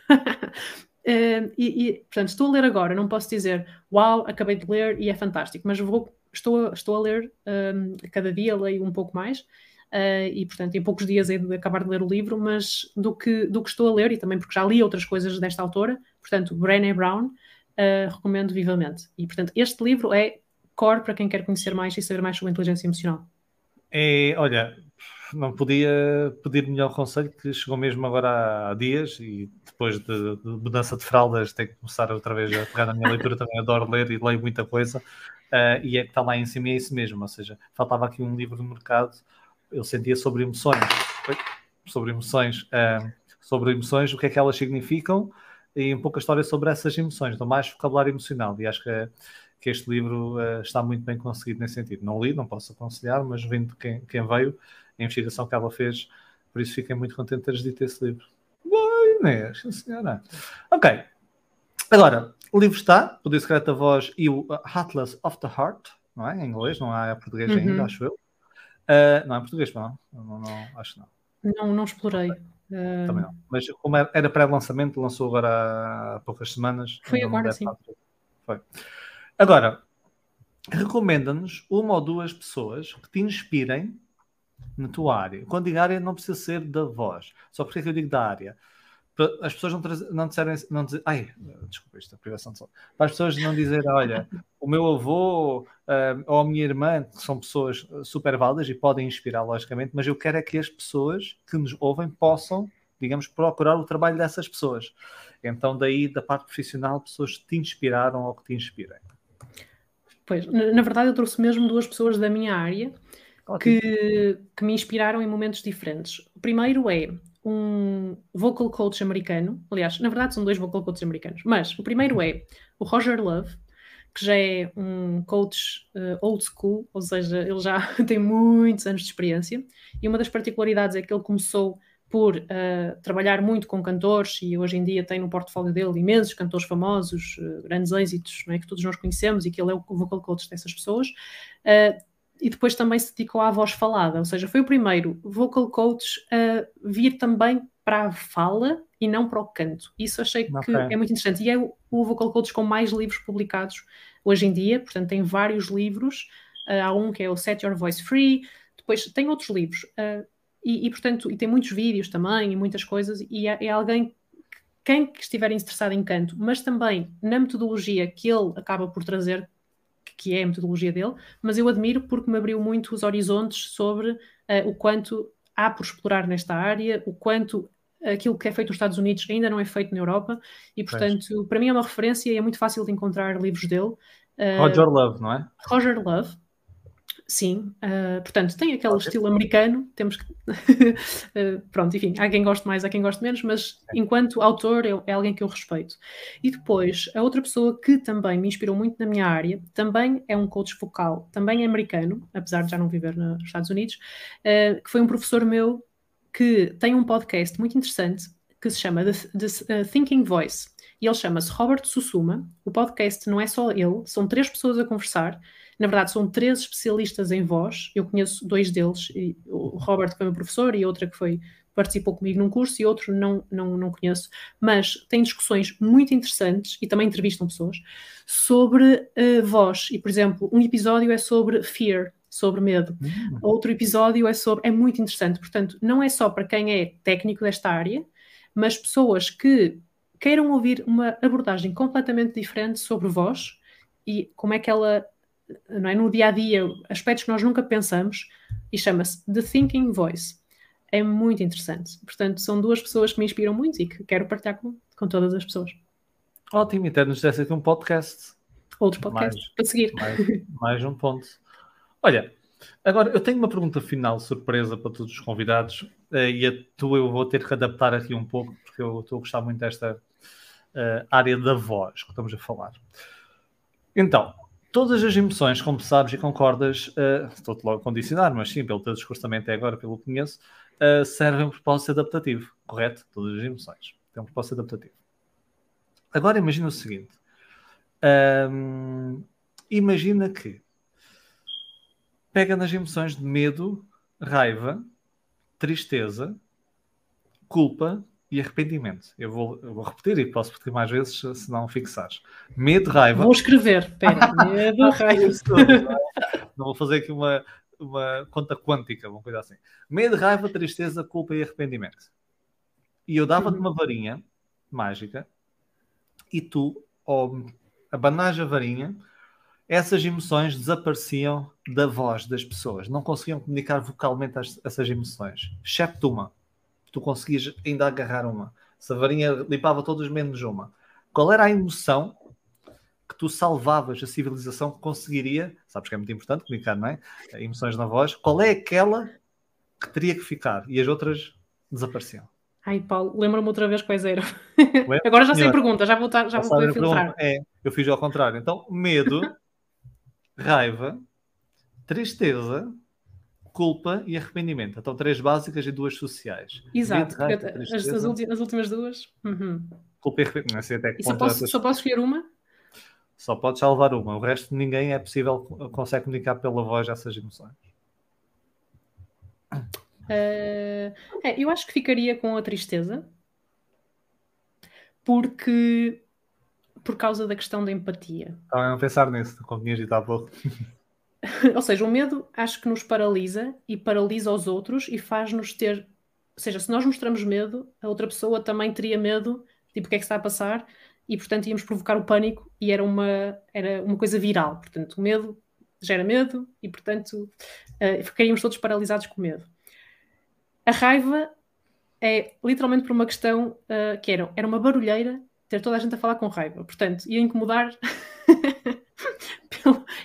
e, e, portanto, estou a ler agora, não posso dizer uau, acabei de ler e é fantástico, mas vou, estou, estou a ler um, cada dia, leio um pouco mais. Uh, e portanto em poucos dias hei de acabar de ler o livro, mas do que, do que estou a ler, e também porque já li outras coisas desta autora, portanto, Brené Brown, uh, recomendo vivamente. E portanto, este livro é core para quem quer conhecer mais e saber mais sobre inteligência emocional. É, olha, não podia pedir melhor conselho que chegou mesmo agora há dias e depois de, de mudança de fraldas tenho que começar outra vez a pegar na minha leitura, também adoro ler e leio muita coisa uh, e é que está lá em cima e é isso mesmo, ou seja, faltava aqui um livro no mercado, eu sentia sobre emoções, sobre emoções, uh, sobre emoções, o que é que elas significam e um pouco a história sobre essas emoções, então mais vocabulário emocional e acho que, que este livro uh, está muito bem conseguido nesse sentido. Não li, não posso aconselhar, mas vendo quem, quem veio, a investigação que ela fez, por isso fiquei muito contente de teres dito esse livro. Boa, Inês, senhora. Ok. Agora, o livro está, Poder Secreto da Voz e o Atlas of the Heart, não é? Em inglês, não há português uhum. ainda, acho eu. Uh, não é português, não. não, não acho não. Não, não explorei. Uh... Também não. Mas como era pré-lançamento, lançou agora há poucas semanas. Foi agora, sim. Foi. Agora, recomenda-nos uma ou duas pessoas que te inspirem na tua área. Quando digo área, não precisa ser da voz. Só porque é que eu digo da área? Para as pessoas não, não disserem, não dizer, ai, desculpa, isto é privação de som. Para as pessoas não dizerem, olha, o meu avô uh, ou a minha irmã, que são pessoas super válidas e podem inspirar, logicamente, mas eu quero é que as pessoas que nos ouvem possam, digamos, procurar o trabalho dessas pessoas. Então, daí, da parte profissional, pessoas que te inspiraram ou que te inspirem. Pois, na verdade, eu trouxe mesmo duas pessoas da minha área que, que me inspiraram em momentos diferentes. O primeiro é um vocal coach americano, aliás, na verdade são dois vocal coaches americanos, mas o primeiro é o Roger Love, que já é um coach uh, old school, ou seja, ele já tem muitos anos de experiência, e uma das particularidades é que ele começou por uh, trabalhar muito com cantores e hoje em dia tem no portfólio dele imensos cantores famosos, uh, grandes êxitos, não é, que todos nós conhecemos e que ele é o vocal coach dessas pessoas. Uh, e depois também se dedicou à voz falada, ou seja, foi o primeiro vocal coach a vir também para a fala e não para o canto. Isso achei que okay. é muito interessante. E é o, o vocal coach com mais livros publicados hoje em dia, portanto, tem vários livros. há um que é o Set Your Voice Free, depois tem outros livros. Uh, e, e, portanto, e tem muitos vídeos também e muitas coisas, e é, é alguém quem estiver interessado em canto, mas também na metodologia que ele acaba por trazer, que é a metodologia dele, mas eu admiro porque me abriu muito os horizontes sobre uh, o quanto há por explorar nesta área, o quanto aquilo que é feito nos Estados Unidos ainda não é feito na Europa, e portanto, pois. para mim é uma referência e é muito fácil de encontrar livros dele. Uh, Roger Love, não é? Roger Love, Sim, uh, portanto, tem aquele okay. estilo americano, temos que. uh, pronto, enfim, há quem goste mais, há quem goste menos, mas enquanto autor é, é, alguém que eu respeito. E depois, a outra pessoa que também me inspirou muito na minha área, também é um coach vocal, também é americano, apesar de já não viver nos Estados Unidos, uh, que foi um professor meu que tem um podcast muito interessante que se chama The, The Thinking Voice. E ele chama-se Robert Susuma. O podcast não é só ele, são três pessoas a conversar na verdade, são três especialistas em voz. Eu conheço dois deles, o Robert, que foi meu professor, e outra que foi participou comigo num curso, e outro não, não, não conheço. Mas tem discussões muito interessantes e também entrevistam pessoas sobre uh, voz. E, por exemplo, um episódio é sobre fear, sobre medo. Uhum. Outro episódio é sobre. É muito interessante. Portanto, não é só para quem é técnico desta área, mas pessoas que queiram ouvir uma abordagem completamente diferente sobre voz e como é que ela não é, no dia a dia, aspectos que nós nunca pensamos, e chama-se The Thinking Voice. É muito interessante. Portanto, são duas pessoas que me inspiram muito e que quero partilhar com, com todas as pessoas. Ótimo, então nos desse aqui um podcast. Outros podcasts mais, para seguir. Mais, mais um ponto. Olha, agora eu tenho uma pergunta final, surpresa para todos os convidados, eh, e a tua eu vou ter que adaptar aqui um pouco, porque eu estou a gostar muito desta uh, área da voz que estamos a falar. Então, Todas as emoções, como sabes e concordas, uh, estou-te logo a condicionar, mas sim, pelo teu discurso também até agora, pelo que conheço, uh, servem um propósito adaptativo, correto? Todas as emoções têm um propósito adaptativo. Agora imagina o seguinte: um, imagina que pega nas emoções de medo, raiva, tristeza, culpa e arrependimento. Eu vou, eu vou repetir e posso repetir mais vezes se não fixares. Medo, raiva. Vou escrever, espera. Medo, raiva. não vou fazer aqui uma, uma conta quântica, uma coisa assim. Medo, raiva, tristeza, culpa e arrependimento. E eu dava-te uma varinha mágica e tu, ao abanar a varinha, essas emoções desapareciam da voz das pessoas. Não conseguiam comunicar vocalmente essas emoções, excepto uma tu conseguias ainda agarrar uma. Se a varinha limpava todos menos uma. Qual era a emoção que tu salvavas a civilização que conseguiria? Sabes que é muito importante comunicar, não é? Emoções na voz. Qual é aquela que teria que ficar e as outras desapareciam? Ai, Paulo, lembra-me outra vez quais eram. Agora já sei pergunta, já vou, já vou poder filtrar. É, eu fiz ao contrário. Então, medo, raiva, tristeza, culpa e arrependimento. Então, três básicas e duas sociais. Exato, as, as, as, últimas duas. Uhum. Culpa e arrependimento. Não sei até que e só posso, só posso escolher uma? Só podes salvar uma. O resto, ninguém é possível, consegue comunicar pela voz essas emoções. Uh, é, eu acho que ficaria com a tristeza, porque por causa da questão da empatia. Estava a pensar nisso, como tinha dito há pouco. ou seja, o medo acho que nos paralisa e paralisa os outros e faz-nos ter. Ou seja, se nós mostramos medo, a outra pessoa também teria medo, tipo, o que é que está a passar, e portanto íamos provocar o pânico e era uma, era uma coisa viral. Portanto, o medo gera medo e, portanto, uh, ficaríamos todos paralisados com medo. A raiva é literalmente por uma questão uh, que era, era uma barulheira ter toda a gente a falar com raiva. Portanto, ia incomodar.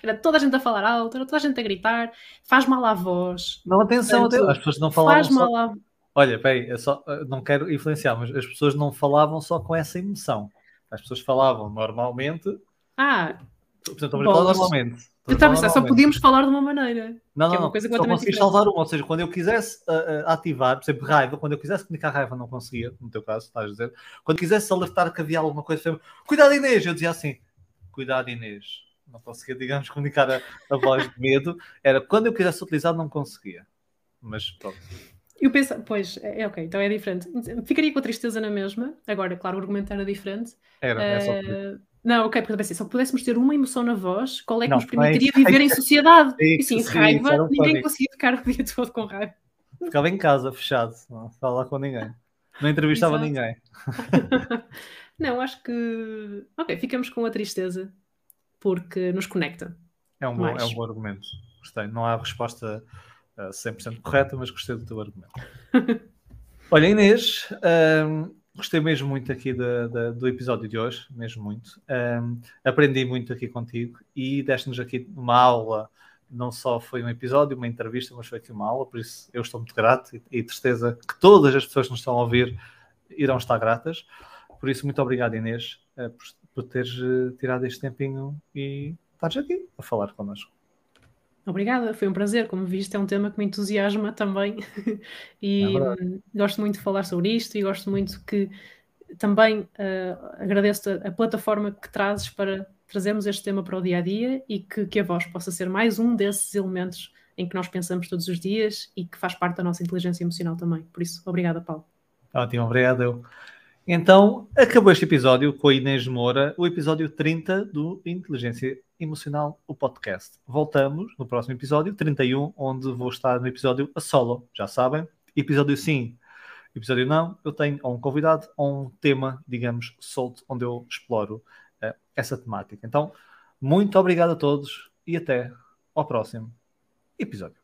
era toda a gente a falar alto, era toda a gente a gritar, faz mal à voz. Não, atenção, Portanto, as pessoas não falavam. Faz mal à... Olha, bem, só, não quero influenciar, mas as pessoas não falavam só com essa emoção. As pessoas falavam normalmente. Ah, portanto, bom, normalmente. Eu estava a pensar, só podíamos falar de uma maneira. Não, não, é uma coisa só consegui salvar uma. Ou seja, quando eu quisesse uh, uh, ativar, por exemplo, raiva, quando eu quisesse comunicar raiva, não conseguia, no teu caso, estás a dizer. Quando quisesse alertar que havia alguma coisa, cuidado Inês, eu dizia assim, cuidado Inês. Não conseguia, digamos, comunicar a, a voz de medo. Era quando eu quisesse utilizar, não conseguia. Mas pronto. Eu penso, pois, é, é ok, então é diferente. Ficaria com a tristeza na mesma. Agora, claro, o argumento era diferente. Era, é só uh, não, ok, porque pensei, se pudéssemos ter uma emoção na voz, qual é que não, nos permitiria é viver em sociedade? É, e sim, sim raiva, ninguém conseguia ficar o dia todo com raiva. Ficava em casa, fechado, não falava com ninguém. Não entrevistava Exato. ninguém. não, acho que. Ok, ficamos com a tristeza porque nos conecta. É um, bom, é um bom argumento. Gostei. Não há resposta uh, eh, 100% correta, mas gostei do teu argumento. Olha, Inês. Um, Gostei mesmo muito aqui de, de, do episódio de hoje, mesmo muito. Um, aprendi muito aqui contigo e deste-nos aqui uma aula. Não só foi um episódio, uma entrevista, mas foi aqui uma aula, por isso eu estou muito grato e, e tristeza que todas as pessoas que nos estão a ouvir irão estar gratas. Por isso, muito obrigado, Inês, uh, por, por teres uh, tirado este tempinho e estares aqui a falar connosco. Obrigada, foi um prazer. Como viste, é um tema que me entusiasma também e é gosto muito de falar sobre isto e gosto muito que também uh, agradeço a, a, plataforma que trazes para trazermos este tema para o dia a dia e que, que a voz possa ser mais um desses elementos em que nós pensamos todos os dias e que faz parte da nossa inteligência emocional também. Por isso, obrigada, Paulo. Ótimo, obrigado. Então, acabou este episódio com a Inês Moura, o episódio 30 do Inteligência Emocional, o podcast. Voltamos no próximo episódio, 31, onde vou estar no episódio a solo. Já sabem, episódio sim, episódio não, eu tenho um convidado ou um tema, digamos, solto, onde eu exploro uh, essa temática. Então, muito obrigado a todos e até ao próximo episódio.